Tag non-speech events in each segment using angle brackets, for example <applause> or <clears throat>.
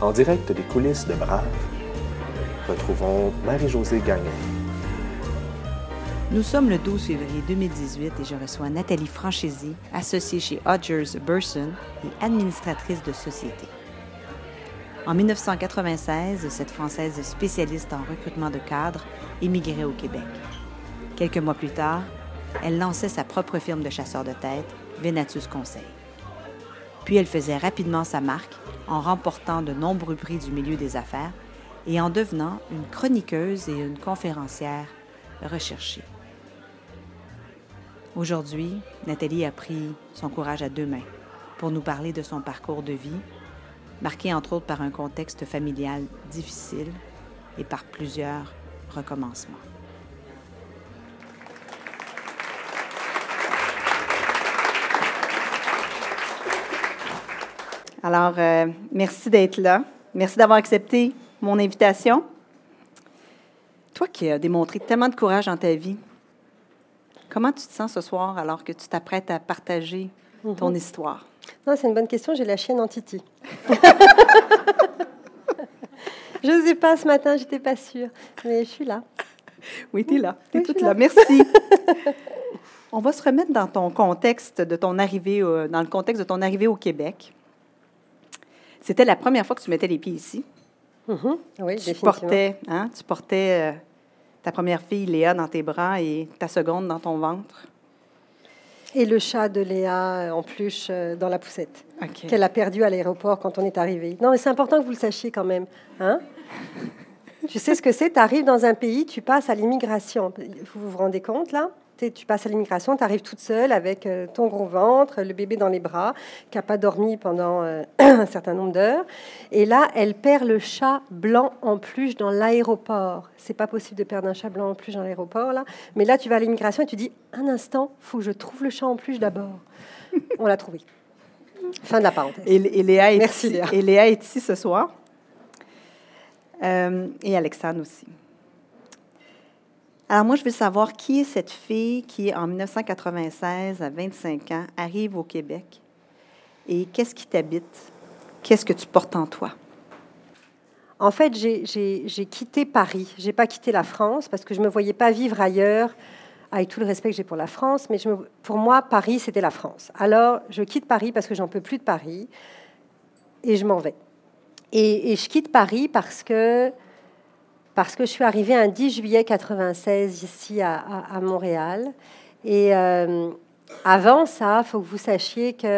En direct des coulisses de Brave, retrouvons Marie-Josée Gagnon. Nous sommes le 12 février 2018 et je reçois Nathalie Franchesi, associée chez Hodgers Burson et administratrice de société. En 1996, cette Française spécialiste en recrutement de cadres émigrait au Québec. Quelques mois plus tard, elle lançait sa propre firme de chasseurs de tête, Venatus Conseil. Puis elle faisait rapidement sa marque en remportant de nombreux prix du milieu des affaires et en devenant une chroniqueuse et une conférencière recherchée. Aujourd'hui, Nathalie a pris son courage à deux mains pour nous parler de son parcours de vie, marqué entre autres par un contexte familial difficile et par plusieurs recommencements. Alors, euh, merci d'être là. Merci d'avoir accepté mon invitation. Toi qui as démontré tellement de courage dans ta vie, comment tu te sens ce soir alors que tu t'apprêtes à partager ton histoire? C'est une bonne question. J'ai la chienne en Titi. <laughs> je ne sais pas ce matin, j'étais pas sûre. Mais je suis là. Oui, tu es là. Tu es toute là. Merci. <laughs> On va se remettre dans ton contexte de ton arrivée, dans le contexte de ton arrivée au Québec. C'était la première fois que tu mettais les pieds ici. Mm-hmm. Oui, tu portais, hein, tu portais euh, ta première fille, Léa, dans tes bras et ta seconde dans ton ventre. Et le chat de Léa en plus euh, dans la poussette, qu'elle a perdu à l'aéroport quand on est arrivé. Non, mais c'est important que vous le sachiez quand même. Hein tu sais ce que c'est? Tu arrives dans un pays, tu passes à l'immigration. Vous vous rendez compte là? Tu passes à l'immigration, tu arrives toute seule avec euh, ton gros ventre, le bébé dans les bras, qui n'a pas dormi pendant euh, <clears throat> un certain nombre d'heures. Et là, elle perd le chat blanc en plus dans l'aéroport. C'est pas possible de perdre un chat blanc en plus dans l'aéroport, là. Mais là, tu vas à l'immigration et tu dis un instant, faut que je trouve le chat en plus d'abord. On l'a trouvé. <laughs> Fin de la parenthèse. Et, Léa, est Merci, ici, Et Léa est ici ce soir. Euh, et Alexandre aussi. Alors moi, je veux savoir qui est cette fille qui, en 1996, à 25 ans, arrive au Québec et qu'est-ce qui t'habite? Qu'est-ce que tu portes en toi? En fait, j'ai quitté Paris. Je n'ai pas quitté la France parce que je ne me voyais pas vivre ailleurs, avec tout le respect que j'ai pour la France. Mais pour moi, Paris, c'était la France. Alors, je quitte Paris parce que j'en peux plus de Paris et je m'en vais. Et, je quitte Paris parce que parce que je suis arrivée un 10 juillet 96 ici à, Montréal. Et euh, avant ça, il faut que vous sachiez qu'il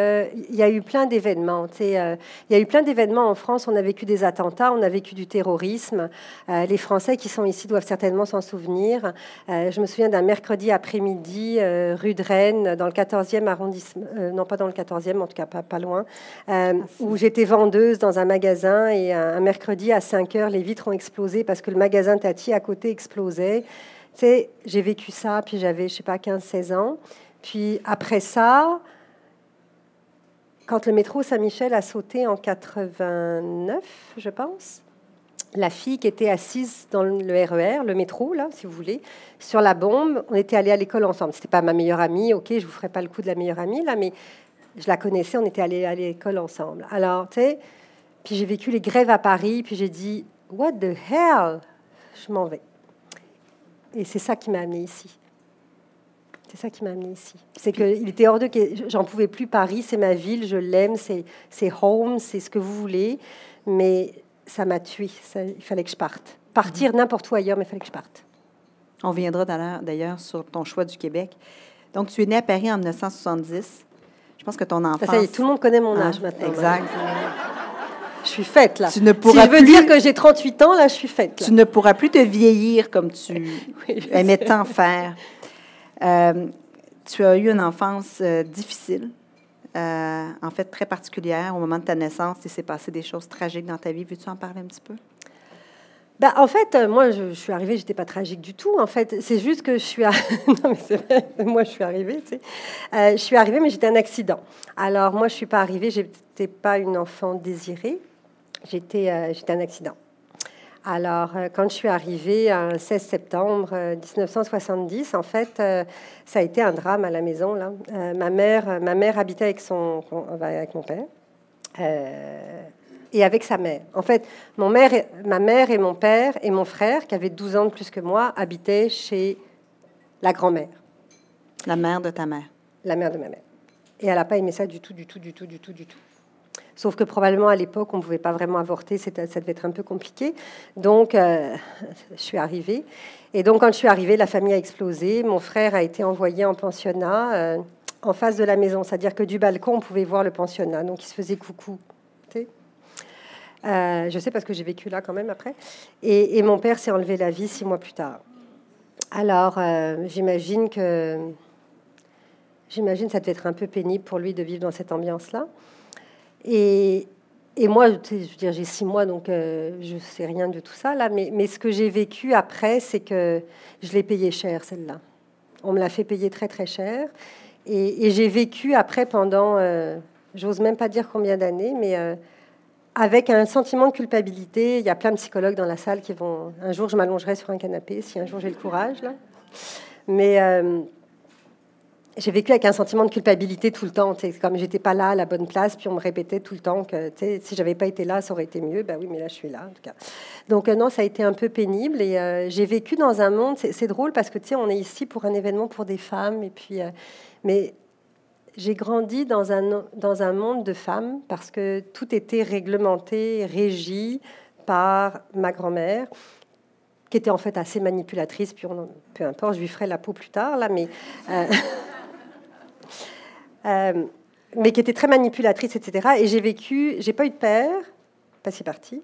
y a eu plein d'événements. Euh, il y a eu plein d'événements en France. On a vécu des attentats, on a vécu du terrorisme. Euh, les Français qui sont ici doivent certainement s'en souvenir. je me souviens d'un mercredi après-midi, rue de Rennes, dans le 14e arrondissement, non pas dans le 14e, en tout cas pas, pas loin, où j'étais vendeuse dans un magasin et un, mercredi à 5 heures, les vitres ont explosé parce que le magasin Tati à côté explosait. J'ai vécu ça, puis j'avais, je sais pas, 15-16 ans. Puis après ça, quand le métro Saint-Michel a sauté en 89, je pense, la fille qui était assise dans le RER, le métro, là, si vous voulez, sur la bombe, on était allés à l'école ensemble. C'était pas ma meilleure amie, ok, je vous ferai pas le coup de la meilleure amie, là, mais je la connaissais, on était allés à l'école ensemble. Alors, tu sais, puis j'ai vécu les grèves à Paris, puis j'ai dit, what the hell, je m'en vais. Et c'est ça qui m'a amené ici. C'est ça qui m'a amené ici. C'est qu'il était hors de... J'en pouvais plus. Paris, c'est ma ville, je l'aime, c'est home, c'est ce que vous voulez. Mais ça m'a tué. il fallait que je parte. Partir n'importe où ailleurs, mais il fallait que je parte. On viendra d'ailleurs sur ton choix du Québec. Donc, tu es né à Paris en 1970. Je pense que ton enfance... Ça y est, tout le monde connaît mon âge ah, maintenant. Exact. Je suis faite, là. Tu ne pourras si je veux dire que j'ai 38 ans, là, je suis faite. Tu ne pourras plus te vieillir comme tu <laughs> aimais tant faire. Euh, tu as eu une enfance euh, difficile, euh, en fait très particulière. Au moment de ta naissance, il s'est passé des choses tragiques dans ta vie. Veux-tu en parler un petit peu? Ben, en fait, moi, je, suis arrivée, j'étais pas tragique du tout. En fait, c'est juste que je suis. <laughs> non, mais c'est vrai, <laughs> moi, je suis arrivée. Je suis arrivée, mais j'étais un accident. Alors, moi, je suis pas arrivée, j'étais pas une enfant désirée. J'étais, j'étais un accident. Alors, euh, quand je suis arrivée le 16 septembre 1970, euh, en fait, euh, ça a été un drame à la maison. Là. ma, mère, ma mère habitait avec, son, avec mon père. et avec sa mère. En fait, mon mère, ma mère et mon père et mon frère, qui avait 12 ans de plus que moi, habitaient chez la grand-mère. La mère de ta mère. La mère de ma mère. Et elle n'a pas aimé ça du tout, du tout, du tout, du tout, du tout. Sauf que probablement à l'époque, on ne pouvait pas vraiment avorter, ça devait être un peu compliqué. Donc, euh, je suis arrivée. Et donc, quand je suis arrivée, la famille a explosé. Mon frère a été envoyé en pensionnat euh, en face de la maison. C'est-à-dire que du balcon, on pouvait voir le pensionnat. Donc, il se faisait coucou. Euh, je sais parce que j'ai vécu là quand même après. Et, mon père s'est enlevé la vie six mois plus tard. Alors, j'imagine que j'imagine ça devait être un peu pénible pour lui de vivre dans cette ambiance-là. Et, moi, je veux dire, j'ai six mois, donc euh, je sais rien de tout ça là. Mais, ce que j'ai vécu après, c'est que je l'ai payé cher celle-là. On me l'a fait payer très très cher. Et, j'ai vécu après pendant, euh, j'ose même pas dire combien d'années, mais euh, avec un sentiment de culpabilité. Il y a plein de psychologues dans la salle qui vont. Un jour, je m'allongerai sur un canapé si un jour j'ai le courage là. Mais j'ai vécu avec un sentiment de culpabilité tout le temps. Comme j'étais pas là à la bonne place, puis on me répétait tout le temps que si j'avais pas été là, ça aurait été mieux. Ben oui, mais là, je suis là. Donc euh, non, ça a été un peu pénible et euh, j'ai vécu dans un monde. C'est drôle parce que tu sais, on est ici pour un événement pour des femmes et puis, euh, mais j'ai grandi dans un dans un monde de femmes parce que tout était réglementé, régi par ma grand-mère qui était en fait assez manipulatrice, puis peu importe, je lui ferai la peau plus tard, là, mais <laughs> Euh, mais qui était très manipulatrice, etc. Et j'ai vécu, j'ai pas eu de père, pas si parti,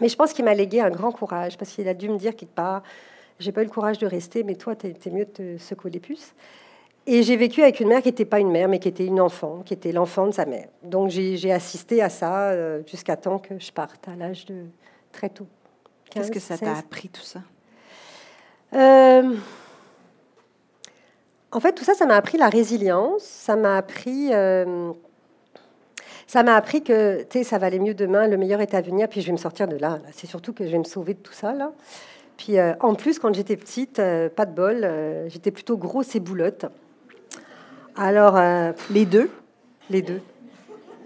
mais je pense qu'il m'a légué un grand courage, parce qu'il a dû me dire quelque part, j'ai pas eu le courage de rester, mais toi, t'es mieux de te secouer les puces. Et j'ai vécu avec une mère qui n'était pas une mère, mais qui était une enfant, qui était l'enfant de sa mère. Donc j'ai assisté à ça euh, jusqu'à temps que je parte, à l'âge de très tôt. Qu'est-ce que ça t'a appris tout ça? Euh, en fait, tout ça, ça m'a appris la résilience. Ça m'a appris, euh, ça m'a appris que, tu sais, ça va aller mieux demain. Le meilleur est à venir. Puis je vais me sortir de là. C'est surtout que je vais me sauver de tout ça là. Puis euh, en plus, quand j'étais petite, euh, pas de bol, j'étais plutôt grosse et boulotte. Alors les deux, les deux,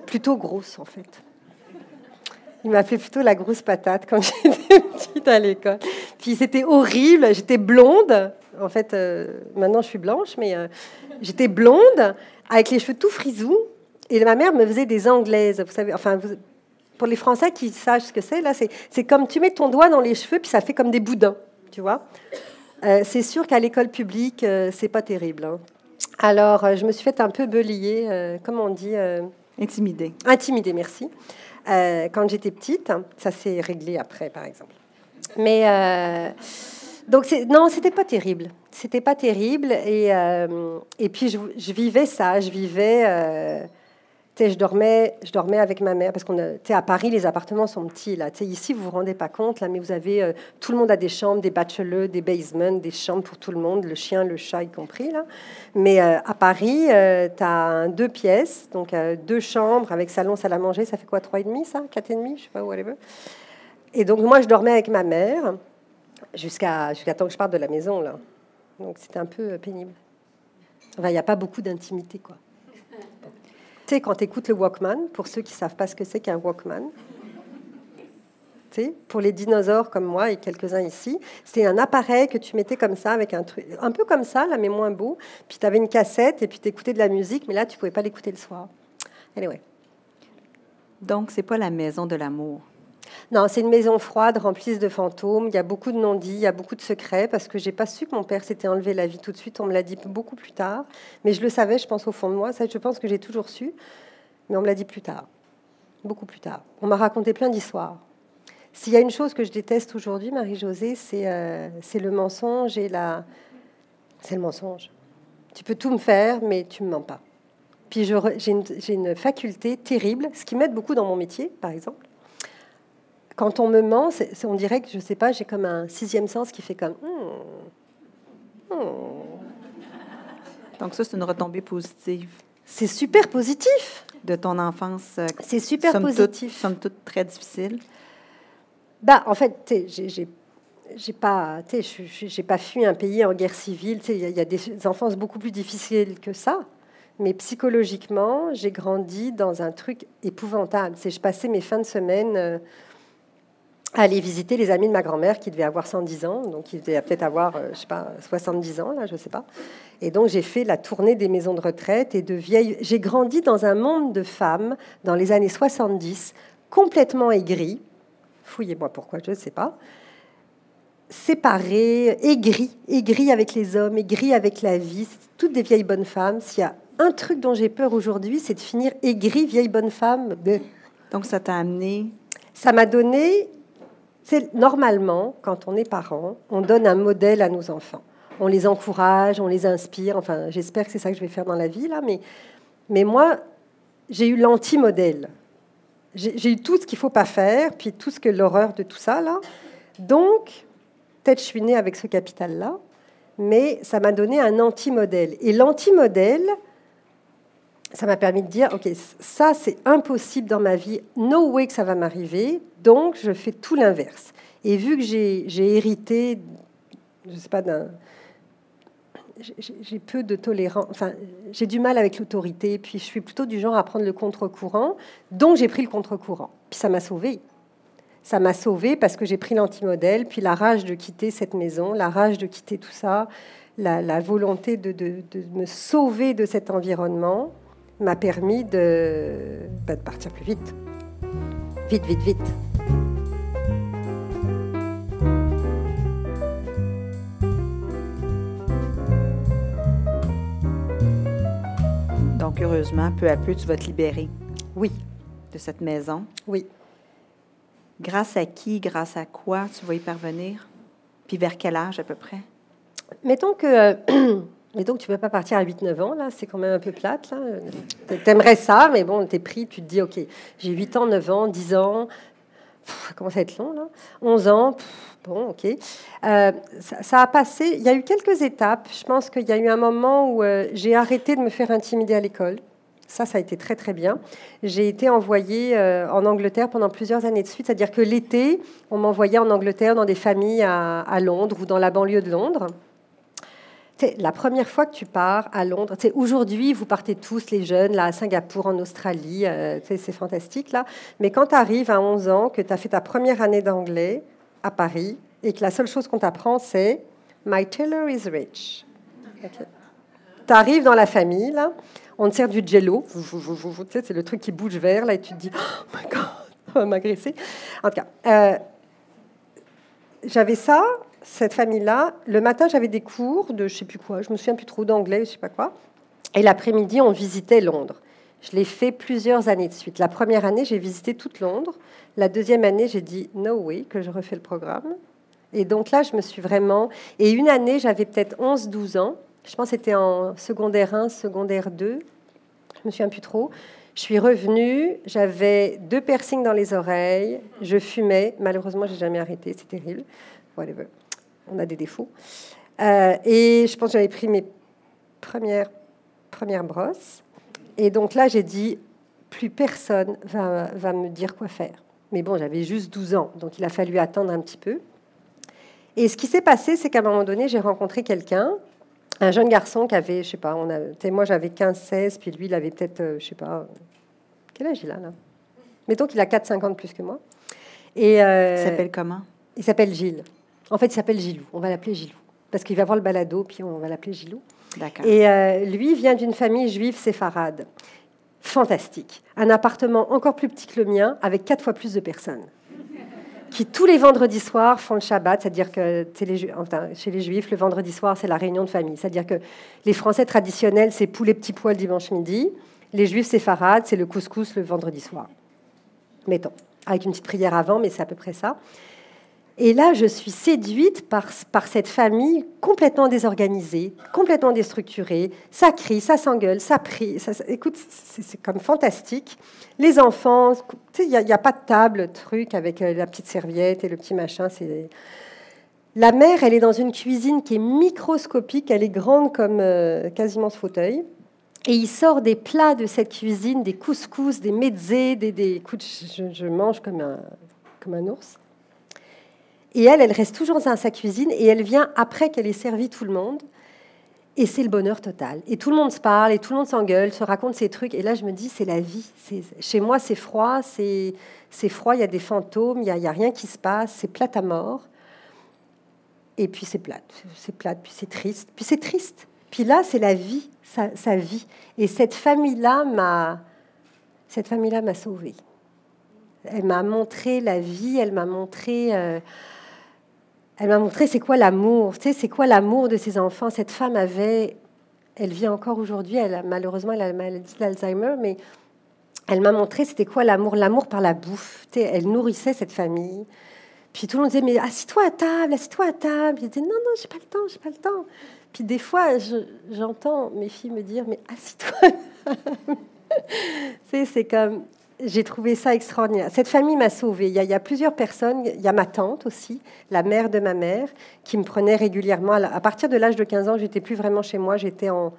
plutôt grosse en fait. Il m'appelait plutôt la grosse patate quand <laughs> j'étais petite à l'école. Puis c'était horrible. J'étais blonde. En fait, euh, maintenant je suis blanche, mais euh, j'étais blonde avec les cheveux tout frisous. Et ma mère me faisait des anglaises. Vous savez, enfin, pour les Français qui sachent ce que c'est, là, c'est comme tu mets ton doigt dans les cheveux, puis ça fait comme des boudins. Tu vois euh, C'est sûr qu'à l'école publique, c'est pas terrible. Hein. Alors, je me suis fait un peu belier, comment on dit Intimidée. Intimidée, merci. Euh, quand j'étais petite. Ça s'est réglé après, par exemple. Mais euh, donc non, c'était pas terrible. C'était pas terrible. Et, euh, et puis je, vivais ça. Je vivais je dormais, je dormais avec ma mère parce qu'on à Paris, les appartements sont petits. Là. ici, vous vous rendez pas compte, là, mais vous avez euh, tout le monde a des chambres, des bachelors, des basements, des chambres pour tout le monde, le chien, le chat y compris. Là. Mais euh, à Paris, euh, tu as deux pièces, donc deux chambres avec salon, salle à manger. Ça fait quoi, trois et demi, ça, quatre et demi, je sais pas, whatever. Et donc moi, je dormais avec ma mère jusqu'à jusqu'à temps que je parte de la maison là. Donc c'était un peu pénible. Enfin, il n'y a pas beaucoup d'intimité, quoi. Tu sais, quand tu écoutes le Walkman, pour ceux qui savent pas ce que c'est qu'un Walkman, pour les dinosaures comme moi et quelques-uns ici, c'était un appareil que tu mettais comme ça, avec un truc, un peu comme ça, là, mais moins beau. Puis tu avais une cassette et puis tu écoutais de la musique, mais là, tu pouvais pas l'écouter le soir. Anyway. Donc, c'est pas la maison de l'amour. Non, c'est une maison froide, remplie de fantômes. Il y a beaucoup de non-dits, il y a beaucoup de secrets, parce que j'ai pas su que mon père s'était enlevé la vie tout de suite. On me l'a dit beaucoup plus tard. Mais je le savais, je pense, au fond de moi. Ça, je pense que j'ai toujours su. Mais on me l'a dit plus tard. Beaucoup plus tard. On m'a raconté plein d'histoires. S'il y a une chose que je déteste aujourd'hui, Marie-Josée, c'est euh, le mensonge la... C'est le mensonge. Tu peux tout me faire, mais tu me mens pas. Puis j'ai une, une faculté terrible, ce qui m'aide beaucoup dans mon métier, par exemple quand on me ment, on dirait que, je sais pas, j'ai comme un sixième sens qui fait comme... Hmm, hmm. Donc ça, c'est une retombée positive. C'est super positif. De ton enfance. Euh, c'est super positif. Toute, somme toute très difficile. Bah, en fait, j'ai j'ai pas, j'ai pas fui un pays en guerre civile. Il y, a des enfances beaucoup plus difficiles que ça. mais psychologiquement, j'ai grandi dans un truc épouvantable. C'est je passais mes fins de semaine euh, aller visiter les amis de ma grand-mère qui devait avoir 110 ans, donc il devait peut-être avoir, euh, je sais pas, 70 ans là, je sais pas. Et donc j'ai fait la tournée des maisons de retraite et de vieilles. J'ai grandi dans un monde de femmes dans les années 70, complètement aigries. Fouillez-moi pourquoi, je ne sais pas séparées, aigries, aigries avec les hommes, aigries avec la vie. toutes des vieilles bonnes femmes. S'il y a un truc dont j'ai peur aujourd'hui, c'est de finir aigrie, vieille bonne femme. Donc ça t'a amené Ça m'a donné. C'est normalement, quand on est parent, on donne un modèle à nos enfants. On les encourage, on les inspire. Enfin, j'espère que c'est ça que je vais faire dans la vie là. Mais, mais moi, j'ai eu l'anti-modèle. J'ai eu tout ce qu'il faut pas faire, puis tout ce que l'horreur de tout ça là. Donc, peut-être je suis née avec ce capital là, mais ça m'a donné un anti-modèle. Et l'anti-modèle, ça m'a permis de dire, OK, ça, c'est impossible dans ma vie, no way que ça va m'arriver, donc je fais tout l'inverse. Et vu que j'ai hérité, je sais pas, d'un... J'ai peu de tolérance, enfin, j'ai du mal avec l'autorité, puis je suis plutôt du genre à prendre le contre-courant, donc j'ai pris le contre-courant. Puis ça m'a sauvé. Ça m'a sauvé parce que j'ai pris l'antimodèle, puis la rage de quitter cette maison, la rage de quitter tout ça, la, volonté de, de me sauver de cet environnement, m'a permis de, bah, de partir plus vite. Vite, vite, vite. Donc, heureusement, peu à peu, tu vas te libérer. Oui. De cette maison. Oui. Grâce à qui, grâce à quoi tu vas y parvenir? Puis vers quel âge à peu près? Mettons que <clears throat> Et donc, tu ne peux pas partir à 8-9 ans, là, c'est quand même un peu plate. Tu aimerais ça, mais bon, tu es pris, tu te dis, OK, j'ai 8 ans, 9 ans, 10 ans, ça commence à être long, là. 11 ans, bon, OK. Euh, ça, a passé, il y a eu quelques étapes. Je pense qu'il y a eu un moment où euh, j'ai arrêté de me faire intimider à l'école. Ça, ça a été très, très bien. J'ai été envoyée euh, en Angleterre pendant plusieurs années de suite, c'est-à-dire que l'été, on m'envoyait en Angleterre dans des familles à Londres ou dans la banlieue de Londres la première fois que tu pars à Londres, aujourd'hui, vous partez tous, les jeunes, là, à Singapour, en Australie, euh, c'est fantastique, là. Mais quand tu arrives à 11 ans, que tu as fait ta première année d'anglais à Paris, et que la seule chose qu'on t'apprend, c'est My tailor is rich. Tu arrives dans la famille, là, on te sert du jello, c'est le truc qui bouge vert, là, et tu te dis, oh my God, <laughs> on va m'agresser. En tout cas, euh, j'avais ça, cette famille-là, le matin, j'avais des cours de je sais plus quoi, je me souviens plus trop d'anglais, je sais pas quoi. Et l'après-midi, on visitait Londres. Je l'ai fait plusieurs années de suite. La première année, j'ai visité toute Londres. La deuxième année, j'ai dit no way que je refais le programme. Et donc là, je me suis vraiment. Et une année, j'avais peut-être 11-12 ans. Je pense que c'était en secondaire 1, secondaire 2. Je me souviens plus trop. Je suis revenue, j'avais deux piercings dans les oreilles, je fumais. Malheureusement, j'ai jamais arrêté, c'est terrible. Whatever on a des défauts. Euh, et je pense que j'avais pris mes premières, premières brosses. Et donc là, j'ai dit, plus personne va, va me dire quoi faire. Mais bon, j'avais juste 12 ans, donc il a fallu attendre un petit peu. Et ce qui s'est passé, c'est qu'à un moment donné, j'ai rencontré quelqu'un, un jeune garçon qui avait, je sais pas, on a, moi j'avais 15-16, puis lui, il avait peut-être, euh, je sais pas, quel âge il a là? Mettons qu'il a 4-5 ans de plus que moi. Et, euh, il s'appelle comment? Il s'appelle Gilles. En fait, il s'appelle Gilou. On va l'appeler Gilou. Parce qu'il va voir le balado, puis on va l'appeler Gilou. Et euh, lui vient d'une famille juive séfarade. Fantastique. Un appartement encore plus petit que le mien, avec quatre fois plus de personnes. Qui tous les vendredis soirs font le Shabbat, c'est-à-dire que les, chez les Juifs, le vendredi soir, c'est la réunion de famille. C'est-à-dire que les Français traditionnels, c'est poulet petit pois le dimanche midi. Les Juifs séfarades, c'est le couscous le vendredi soir. Mettons, avec une petite prière avant, mais c'est à peu près ça. Et là, je suis séduite par, par cette famille complètement désorganisée, complètement déstructurée. Ça crie, ça s'engueule, ça prie. Écoute, c'est comme fantastique. Les enfants, il n'y a, pas de table, truc, avec euh, la petite serviette et le petit machin. La mère, elle est dans une cuisine qui est microscopique, elle est grande comme euh, quasiment ce fauteuil. Et il sort des plats de cette cuisine, des couscous, des mezzés, des... des... Écoute, je, je mange comme un, comme un ours. Et elle, elle reste toujours dans sa cuisine et elle vient après qu'elle ait servi tout le monde. Et c'est le bonheur total. Et tout le monde se parle, et tout le monde s'engueule, se raconte ses trucs. Et là, je me dis, c'est la vie. Chez moi, c'est froid, c'est froid, il y a des fantômes, il n'y a, rien qui se passe, c'est plate à mort. Et puis c'est plate, c'est plate, puis c'est triste, puis c'est triste. Puis là, c'est la vie, sa, vie. Et cette famille-là m'a, cette famille-là m'a sauvée. Elle m'a montré la vie, elle m'a montré, euh, elle m'a montré c'est quoi l'amour, tu sais, c'est quoi l'amour de ses enfants. Cette femme avait, elle vit encore aujourd'hui, elle a, malheureusement elle a la maladie d'Alzheimer, mais elle m'a montré c'était quoi l'amour, l'amour par la bouffe. Tu sais, elle nourrissait cette famille. Puis tout le monde disait mais assis-toi à table, assis-toi à table. Je disais non non j'ai pas le temps, j'ai pas le temps. Puis des fois, j'entends mes filles me dire, mais assis-toi. <laughs> c'est comme, j'ai trouvé ça extraordinaire. Cette famille m'a sauvée. Il y, a, plusieurs personnes. Il y a ma tante aussi, la mère de ma mère, qui me prenait régulièrement. À partir de l'âge de 15 ans, j'étais plus vraiment chez moi. J'étais en,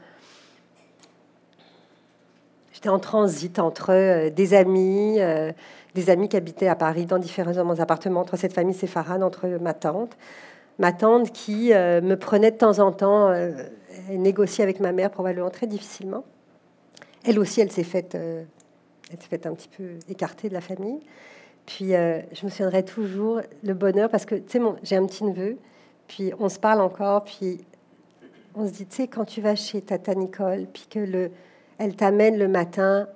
j'étais en transit entre euh, des amis, euh, des amis qui habitaient à Paris dans différents appartements, entre cette famille séfarade, entre ma tante ma tante qui euh, me prenait de temps en temps, euh, négocier avec ma mère probablement très difficilement. Elle aussi, elle s'est faite, elle s'est faite un petit peu écartée de la famille. Puis je me souviendrai toujours le bonheur parce que tu sais, j'ai un petit neveu, puis on se parle encore, puis on se dit, tu sais, quand tu vas chez Tata Nicole, puis que le, elle t'amène le matin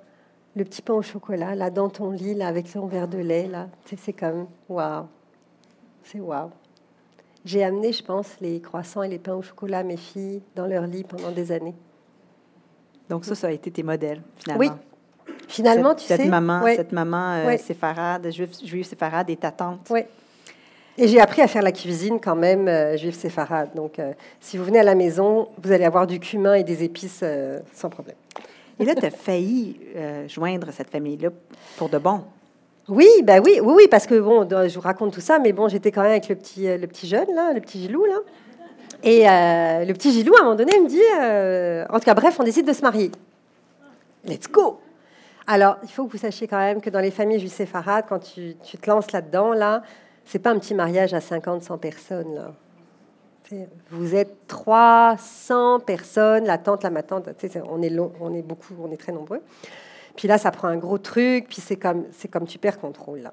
le petit pain au chocolat là dans ton lit là avec son verre de lait là, c'est comme waouh, c'est waouh. J'ai amené, je pense, les croissants et les pains au chocolat à mes filles dans leur lit pendant des années. Donc ça, ça a été tes modèles, finalement. Oui. Finalement, tu cette Maman, Cette maman euh, séfarade, juive, juive séfarade et ta tante. Oui. Et j'ai appris à faire la cuisine quand même euh, juive séfarade. Donc, euh, si vous venez à la maison, vous allez avoir du cumin et des épices euh, sans problème. Et là, tu as failli joindre cette famille-là pour de bon. Oui, bah oui, oui, oui, parce que bon, je vous raconte tout ça, mais bon, j'étais quand même avec le petit, euh, le petit jeune là, le petit Gilou là. Et euh, le petit Gilou, à un moment donné, me dit, euh, en tout cas, bref, on décide de se marier. Let's go. Alors, il faut que vous sachiez quand même que dans les familles juives séfarades, quand tu, tu, te lances là-dedans, là, c'est pas un petit mariage à 50, 100 personnes là. Vous êtes 300 personnes, la tante, la matante, on est, long, on est beaucoup, on est très nombreux. Puis là, ça prend un gros truc, puis c'est comme, comme tu perds contrôle.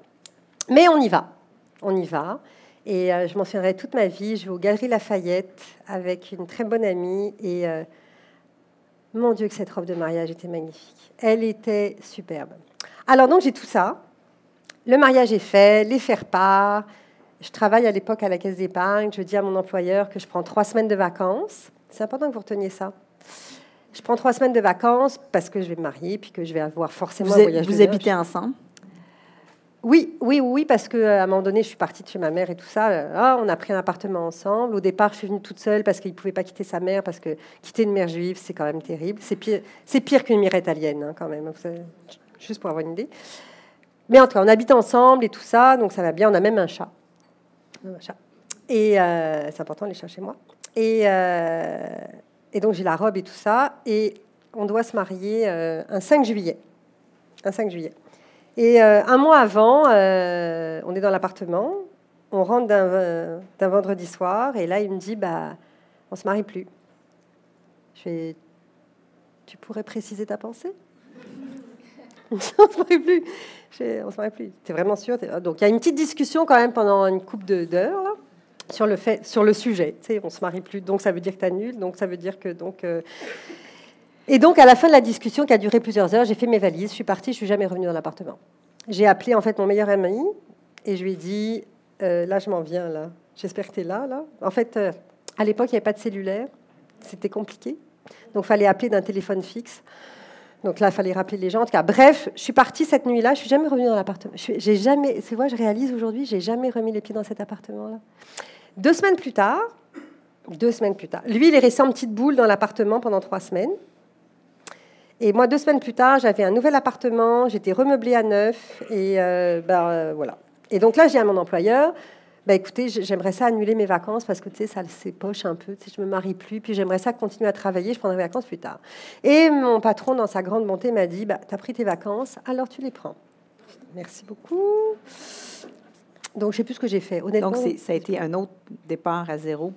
Mais on y va, on y va. Et euh, je m'en souviendrai toute ma vie. Je vais aux Galeries Lafayette avec une très bonne amie. Et euh, mon Dieu, que cette robe de mariage était magnifique. Elle était superbe. Alors donc, j'ai tout ça. Le mariage est fait, les faire-part. Je travaille à l'époque à la caisse d'épargne. Je dis à mon employeur que je prends trois semaines de vacances. C'est important que vous reteniez ça je prends trois semaines de vacances parce que je vais me marier, puis que je vais avoir forcément vous un voyage. Vous habitez ensemble oui, oui, oui, parce qu'à un moment donné, je suis partie de chez ma mère et tout ça. Ah, on a pris un appartement ensemble. Au départ, je suis venue toute seule parce qu'il ne pouvait pas quitter sa mère, parce que quitter une mère juive, c'est quand même terrible. C'est pire, c'est pire qu'une mère italienne, hein, quand même. Juste pour avoir une idée. Mais en tout cas, on habite ensemble et tout ça, donc ça va bien. On a même un chat. Un chat. Et euh, c'est important les chats chez moi. Et, euh, donc j'ai la robe et tout ça. Et on doit se marier euh, un 5 juillet. Un 5 juillet. Et euh, un mois avant, euh, on est dans l'appartement. On rentre d'un vendredi soir. Et là, il me dit, bah, on se marie plus. Je fais, tu pourrais préciser ta pensée? <laughs> On se marie plus. on se marie plus. T'es vraiment sûr? Donc il y a une petite discussion quand même pendant une coupe d'heures sur le sujet. Tu sais, on se marie plus, donc ça veut dire que tu annules, donc ça veut dire que donc. Euh, et donc à la fin de la discussion qui a duré plusieurs heures, j'ai fait mes valises, je suis partie, je suis jamais revenue dans l'appartement. J'ai appelé en fait mon meilleur ami et je lui ai dit euh, là je m'en viens là. J'espère que tu es là là. En fait, euh, à l'époque il n'y avait pas de cellulaire, c'était compliqué, donc fallait appeler d'un téléphone fixe. Donc là, il fallait rappeler les gens. En tout cas, bref, je suis partie cette nuit-là. Je suis jamais revenue dans l'appartement. J'ai jamais, c'est vrai, je réalise aujourd'hui, j'ai jamais remis les pieds dans cet appartement-là. Deux semaines plus tard, deux semaines plus tard, lui, il est resté en petite boule dans l'appartement pendant trois semaines. Et moi, deux semaines plus tard, j'avais un nouvel appartement, j'étais remeublée à neuf, et euh, ben, euh, voilà. Et donc là, j'ai à mon employeur, bah, écoutez, j'aimerais ça annuler mes vacances parce que tu sais, ça s'époche un peu, tu sais, je me marie plus, puis j'aimerais ça continuer à travailler, je prendrai mes vacances plus tard. Et mon patron, dans sa grande bonté, m'a dit, bah, tu as pris tes vacances, alors tu les prends. Merci beaucoup. Donc, je sais plus ce que j'ai fait. Honnêtement, Donc, ça a été un autre départ à zéro?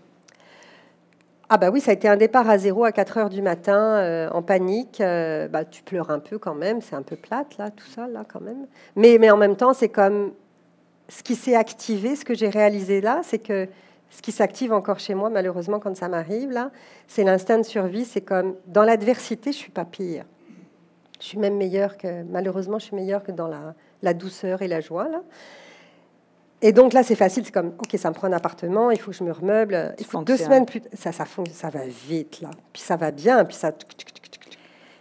Ah bah oui, ça a été un départ à zéro à 4 heures du matin, euh, en panique. Euh, bah, tu pleures un peu quand même, c'est un peu plate là, tout ça là quand même. Mais, mais en même temps, c'est comme ce qui s'est activé, ce que j'ai réalisé là, c'est que ce qui s'active encore chez moi, malheureusement, quand ça m'arrive là, c'est l'instinct de survie. C'est comme dans l'adversité, je suis pas pire. Je suis même meilleure que, malheureusement, je suis meilleure que dans la, la douceur et la joie là. Et donc là, c'est facile. C'est comme, ok, ça me prend un appartement, il faut que je me remeuble. Il faut deux semaines plus, ça, ça, ça va vite là. Puis ça va bien. Puis ça.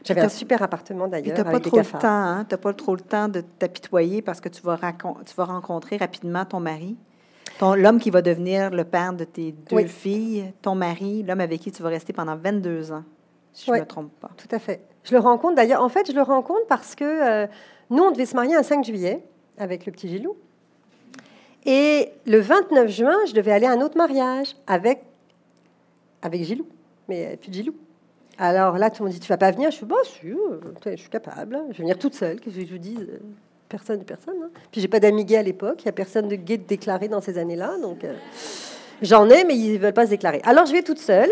J'avais un super appartement d'ailleurs. Tu n'as pas trop le temps. Hein? Tu pas trop le temps de t'apitoyer parce que tu vas, tu vas rencontrer rapidement ton mari. L'homme qui va devenir le père de tes deux filles, ton mari, l'homme avec qui tu vas rester pendant 22 ans, si je ne me trompe pas. Tout à fait. Je le rencontre d'ailleurs. En fait, je le rencontre parce que euh, nous, on devait se marier un 5 juillet avec le petit Gilou. Et le 29 juin, je devais aller à un autre mariage avec, avec Gilou, mais plus Gilou. Alors là, tout le monde dit Tu vas pas venir Je suis Bah, si, euh, je suis capable. Je vais venir toute seule. Qu'est-ce que je vous dis euh, Personne, personne. Hein. Puis j'ai pas d'amis gays à l'époque. Il y a personne de gay déclaré dans ces années-là. Donc euh, j'en ai, mais ils veulent pas se déclarer. Alors je vais toute seule.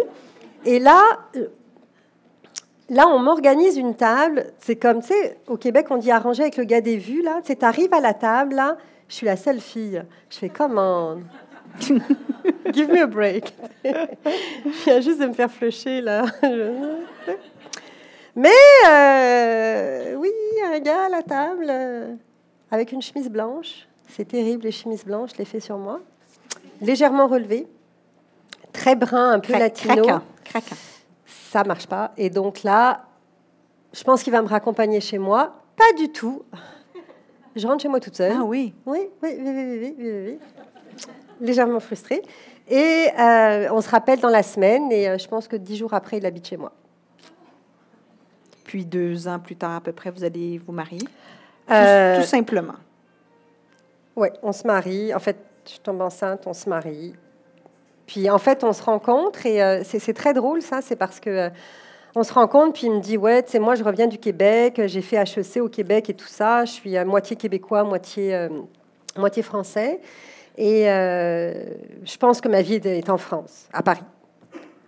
Et là, là, on m'organise une table. C'est comme, tu sais, au Québec, on dit arranger avec le gars des vues. Tu arrives à la table, là je suis la seule fille. Je fais comment <laughs> Give me a break. <laughs> je viens juste de me faire flusher là. <laughs> Mais euh, oui, un gars à la table euh, avec une chemise blanche. C'est terrible, les chemises blanches, je les fais sur moi. Légèrement relevé, très brun, un peu latino. Craquant. Ça marche pas. Et donc là, je pense qu'il va me raccompagner chez moi. Pas du tout. Je rentre chez moi toute seule. Ah oui. Oui, oui, oui, oui, oui, oui, Légèrement frustrée. Et euh, on se rappelle dans la semaine, et euh, je pense que dix jours après, il habite chez moi. Puis deux ans plus tard, à peu près, vous allez vous marier? Euh, tout, simplement. Oui, on se marie. En fait, je tombe enceinte, on se marie. Puis en fait, on se rencontre, et c'est très drôle, ça, c'est parce que on se rend compte, puis il me dit Ouais, c'est moi, je reviens du Québec, j'ai fait HEC au Québec et tout ça. Je suis à moitié québécois, moitié, euh, français. Et euh, je pense que ma vie est en France, à Paris.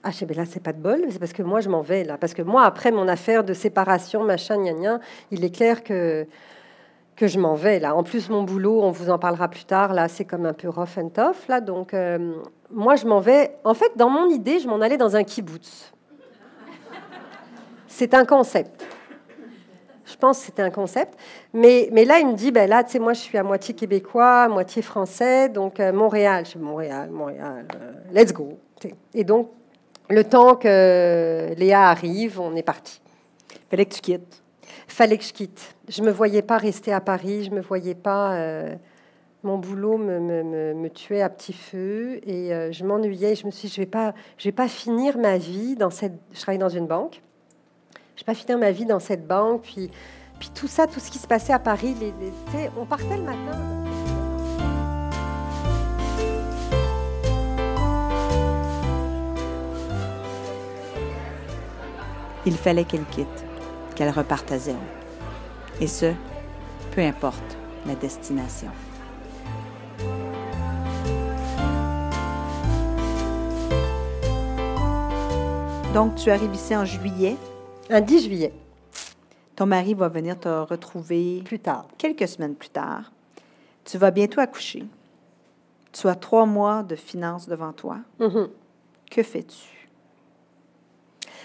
Ah, je sais, mais là, c'est pas de bol, c'est parce que moi, je m'en vais, là. Parce que moi, après mon affaire de séparation, machin, gna, il est clair que, que je m'en vais, là. En plus, mon boulot, on vous en parlera plus tard, là, c'est comme un peu rough and tough, là. Donc, euh, moi, je m'en vais. En fait, dans mon idée, je m'en allais dans un kibbutz. C'est un concept. Je pense que c'était un concept. Mais, mais là, il me dit, ben là, tu sais, moi, je suis à moitié québécois, à moitié français, donc euh, Montréal. Je suis Montréal, Montréal, euh, let's go. Et donc, le temps que Léa arrive, on est parti. Fallait que tu quittes. Fallait que je quitte. Je me voyais pas rester à Paris, je me voyais pas. Euh, mon boulot me, me, me, tuait à petit feu et je m'ennuyais. Je me suis dit, je vais pas, je vais pas finir ma vie dans cette. Je travaille dans une banque je pas finir ma vie dans cette banque, puis, puis tout ça, tout ce qui se passait à Paris, on partait le matin. Il fallait qu'elle quitte, qu'elle reparte à zéro. Et ce, peu importe la destination. Donc, tu arrives ici en juillet un 10 juillet. Ton mari va venir te retrouver plus tard. Quelques semaines plus tard. Tu vas bientôt accoucher. Tu as trois mois de finances devant toi. Mm-hmm. Que fais-tu?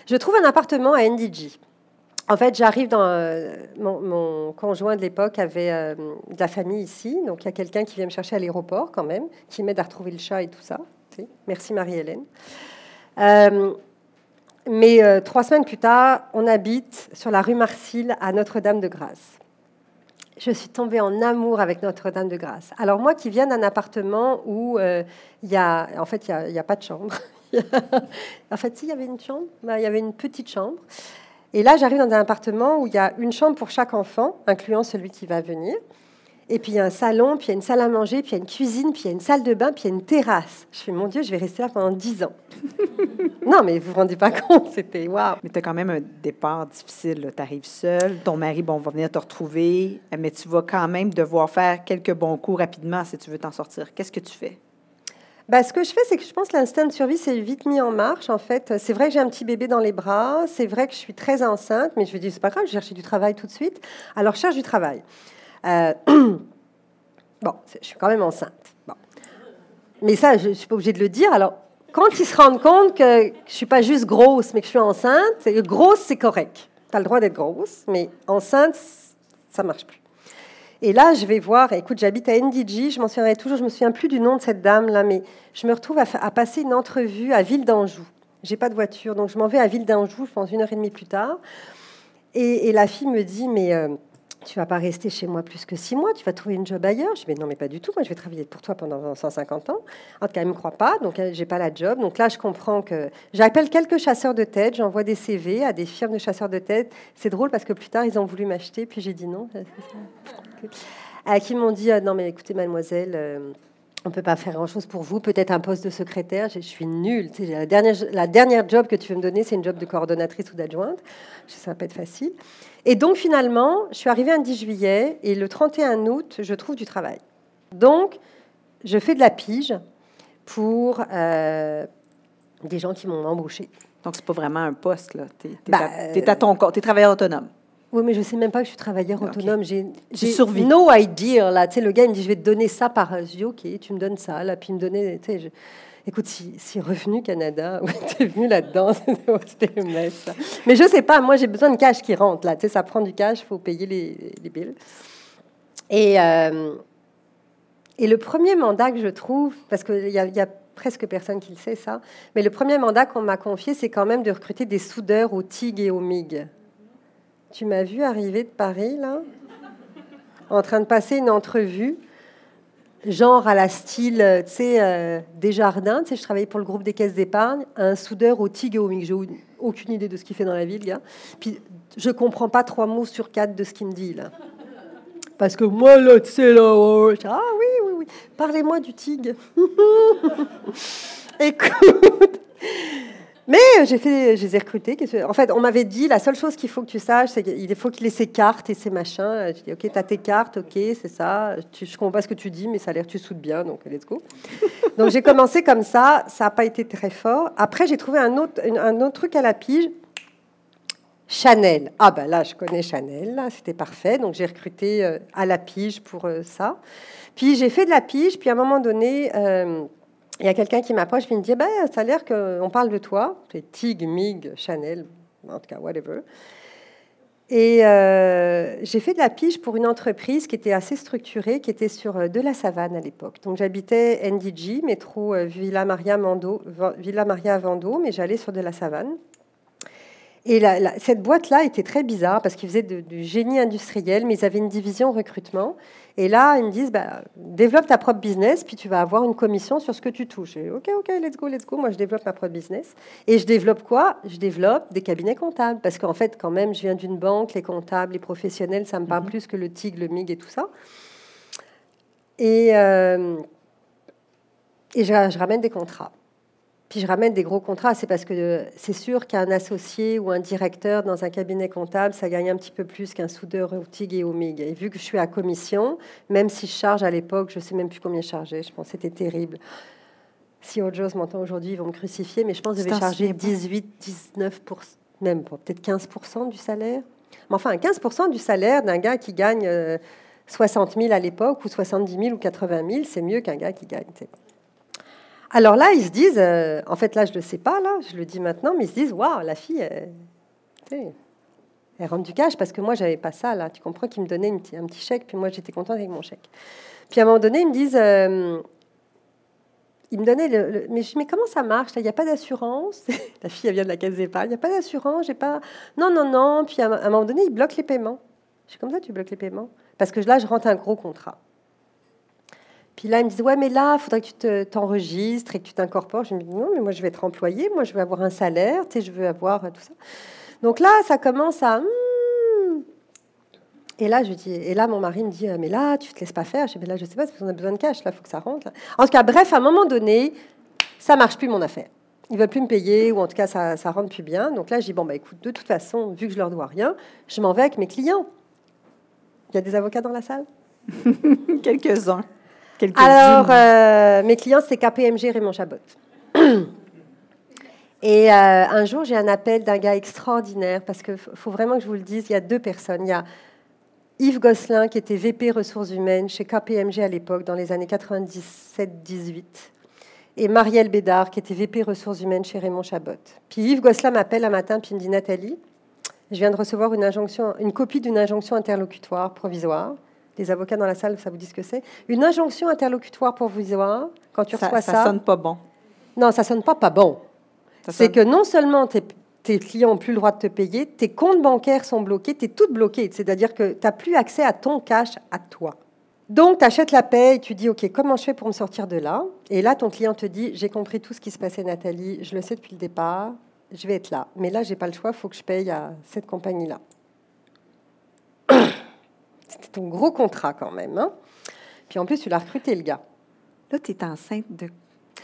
Je trouve un appartement à NDG. En fait, j'arrive dans. Euh, mon, conjoint de l'époque avait euh, de la famille ici. Donc, il y a quelqu'un qui vient me chercher à l'aéroport, quand même, qui m'aide à retrouver le chat et tout ça. Merci, Marie-Hélène. Euh, mais euh, trois semaines plus tard, on habite sur la rue Marcille à Notre-Dame-de-Grâce. Je suis tombée en amour avec Notre-Dame-de-Grâce. Alors moi qui viens d'un appartement où euh, il y a, en fait, il n'y a, pas de chambre. <laughs> en fait, si, il y avait une chambre, bah, il y avait une petite chambre. Et là, j'arrive dans un appartement où il y a une chambre pour chaque enfant, incluant celui qui va venir. Et puis il y a un salon, puis il y a une salle à manger, puis il y a une cuisine, puis il y a une salle de bain, puis il y a une terrasse. Je fais, mon Dieu, je vais rester là pendant dix ans. <laughs> non, mais vous vous rendez pas compte, c'était waouh. Mais tu as quand même un départ difficile. Tu arrives seul, ton mari bon, va venir te retrouver, mais tu vas quand même devoir faire quelques bons coups rapidement si tu veux t'en sortir. Qu'est-ce que tu fais? bah, ce que je fais, c'est que je pense que l'instinct de survie s'est vite mis en marche. En fait, c'est vrai que j'ai un petit bébé dans les bras, c'est vrai que je suis très enceinte, mais je me dis c'est pas grave, je cherche du travail tout de suite. Alors, je cherche du travail. Euh, <clears throat> bon, je suis quand même enceinte. Bon. Mais ça, je, ne suis pas obligée de le dire. Alors, quand ils se rendent compte que je suis pas juste grosse, mais que je suis enceinte, grosse, c'est correct. Tu as le droit d'être grosse, mais enceinte, ça marche plus. Et là, je vais voir, écoute, j'habite à NDG, je m'en souviendrai toujours, je me souviens plus du nom de cette dame-là, mais je me retrouve à, passer une entrevue à Ville d'Anjou. J'ai pas de voiture, donc je m'en vais à Ville d'Anjou, je pense une heure et demie plus tard. Et, la fille me dit, mais euh, tu vas pas rester chez moi plus que six mois, tu vas trouver une job ailleurs. Je dis, non, mais pas du tout, moi je vais travailler pour toi pendant 150 ans. En tout cas, elle me croit pas, donc euh, j'ai pas la job. Donc là, je comprends que j'appelle quelques chasseurs de tête, j'envoie des CV à des firmes de chasseurs de tête. C'est drôle parce que plus tard, ils ont voulu m'acheter, puis j'ai dit non. <laughs> À qui m'ont dit, euh, non, mais écoutez, mademoiselle, euh, on peut pas faire grand-chose pour vous, peut-être un poste de secrétaire, je suis nulle. la, dernière, la dernière job que tu veux me donner, c'est une job de coordonnatrice ou d'adjointe. Ça va pas être facile. Et donc finalement, je suis arrivée un 10 juillet et le 31 août, je trouve du travail. Donc, je fais de la pige pour euh, des gens qui m'ont embauché. Donc, c'est pas vraiment un poste, là. Tu es, bah, à ton compte, es travailleur autonome. Oui, mais je sais même pas que je suis travailleur autonome. J'ai no idea. Là. Tu sais, le gars, il me dit, je vais te donner ça par... Je dis, OK, tu me donnes ça. Là, puis il me donnait... Tu sais, Écoute, si, Revenu Canada, <laughs> es venu là-dedans, <laughs> c'était le mess. Mais je sais pas, moi j'ai besoin de cash qui rentre là. Tu sais, ça prend du cash, faut payer les, les billes. Et, euh, et le premier mandat que je trouve, parce qu'il y, y, a presque personne qui le sait ça, mais le premier mandat qu'on m'a confié, c'est quand même de recruter des soudeurs au TIG et au MIG. Tu m'as vu arriver de Paris, là, en train de passer une entrevue, genre à la style, tu sais, euh, Desjardins. Tu sais, je travaillais pour le groupe des caisses d'épargne, un soudeur au TIG et au MIG. J'ai aucune idée de ce qu'il fait dans la ville, gars. Puis, je comprends pas trois mots sur quatre de ce qu'il me dit, là. Parce que moi, là, tu sais, là, ah oui, oui, oui, parlez-moi du TIG. <laughs> Écoute, mais euh, j'ai fait, je les ai recrutés. En fait, on m'avait dit la seule chose qu'il faut que tu saches, c'est qu'il faut qu'il ait ses cartes et ses machins. Je dis ok, tu as tes cartes, ok, c'est ça. Tu, je comprends pas ce que tu dis, mais ça a l'air tu soudes bien, donc let's go. <laughs> donc j'ai commencé comme ça. Ça n'a pas été très fort. Après, j'ai trouvé un autre, un autre truc à la pige. Chanel. Ah ben là, je connais Chanel, c'était parfait. Donc j'ai recruté euh, à la pige pour euh, ça. Puis j'ai fait de la pige, puis à un moment donné, il y a quelqu'un qui m'approche et me dit bah, Ça a l'air qu'on parle de toi. Tig, Mig, Chanel, en tout cas, whatever. Et euh, j'ai fait de la pige pour une entreprise qui était assez structurée, qui était sur euh, de la savane à l'époque. Donc j'habitais NDG, métro euh, Villa Maria, Mando, Villa Maria Vando, mais j'allais sur de la savane. Et cette boîte-là était très bizarre parce qu'ils faisaient du génie industriel, mais ils avaient une division recrutement. Et là, ils me disent, bah, développe ta propre business, puis tu vas avoir une commission sur ce que tu touches. Et, ok, ok, let's go, let's go. Moi, je développe ma propre business. Et je développe quoi? Je développe des cabinets comptables. Parce qu'en fait, quand même, je viens d'une banque, les comptables, les professionnels, ça me parle mhm. plus que le TIG, le MIG et tout ça. Et, euh, et je ramène des contrats. Puis je ramène des gros contrats, c'est parce que c'est sûr qu'un associé ou un directeur dans un cabinet comptable, ça gagne un petit peu plus qu'un soudeur au TIG et au MIG. Et vu que je suis à commission, même si je charge à l'époque, je sais même plus combien je chargeais, je pense que c'était terrible. Si chose m'entend aujourd'hui, ils vont me crucifier, mais je pense que je vais charger 18, 19%, même peut-être 15% du salaire. Mais enfin, 15% du salaire d'un gars qui gagne 60 euh, 000 à l'époque, ou 70 000 ou 80 000, c'est mieux qu'un gars qui gagne. Alors là, ils se disent, euh, en fait, là, je ne le sais pas, là, je le dis maintenant, mais ils se disent, waouh, la fille, elle, elle rentre du cash parce que moi, j'avais pas ça, là. Tu comprends qu'ils me donnaient un petit chèque, puis moi, j'étais contente avec mon chèque. Puis à un moment donné, ils me disent, euh, ils me donnaient mais comment ça marche Il n'y a pas d'assurance? <laughs> la fille, elle vient de la caisse d'épargne. Il n'y a pas d'assurance, j'ai pas. Non, non, non. Puis à un moment donné, ils bloquent les paiements. Je suis comme ça, tu bloques les paiements? Parce que là, je rentre un gros contrat. Puis là, ils me disent, ouais, mais là, il faudrait que tu t'enregistres et que tu t'incorpores. Je me dis, non, mais moi, je vais être employé, moi, je veux avoir un salaire, tu sais, je veux avoir euh, tout ça. Donc là, ça commence à... Hmm. Et là, je dis, et là, mon mari me dit, euh, mais là, tu te laisses pas faire. Je dis, mais là, je sais pas, parce qu'on a besoin de cash, là, il faut que ça rentre. En tout cas, bref, à un moment donné, ça marche plus mon affaire. Ils veulent plus me payer, ou en tout cas, ça, ça rentre plus bien. Donc là, je dis, bon, bah écoute, de toute façon, vu que je leur dois rien, je m'en vais avec mes clients. Il y a des avocats dans la salle? <laughs> Quelques-uns. Alors, euh, mes clients, c'est KPMG Raymond Chabot. <clears throat> Et euh, un jour, j'ai un appel d'un gars extraordinaire, parce qu'il faut vraiment que je vous le dise, il y a deux personnes. Il y a Yves Gosselin, qui était VP ressources humaines chez KPMG à l'époque, dans les années 97-18, et Marielle Bédard, qui était VP ressources humaines chez Raymond Chabot. Puis Yves Gosselin m'appelle un matin, puis il me dit Nathalie, je viens de recevoir une, injonction, une copie d'une injonction interlocutoire provisoire. Les avocats dans la salle, ça vous dit ce que c'est? Une injonction interlocutoire provisoire, quand tu reçois ça. Ça sonne pas bon. Non, ça sonne pas pas bon. C'est que non seulement tes, clients n'ont plus le droit de te payer, tes comptes bancaires sont bloqués, tu es toute bloquée. C'est-à-dire que tu n'as plus accès à ton cash à toi. Donc, tu achètes la paie et tu dis, OK, comment je fais pour me sortir de là? Et là, ton client te dit, j'ai compris tout ce qui se passait, Nathalie, je le sais depuis le départ, je vais être là. Mais là, j'ai pas le choix, il faut que je paye à cette compagnie-là. Ton gros contrat quand même. Hein Puis en plus, tu l'as recruté, le gars. Là, tu es enceinte de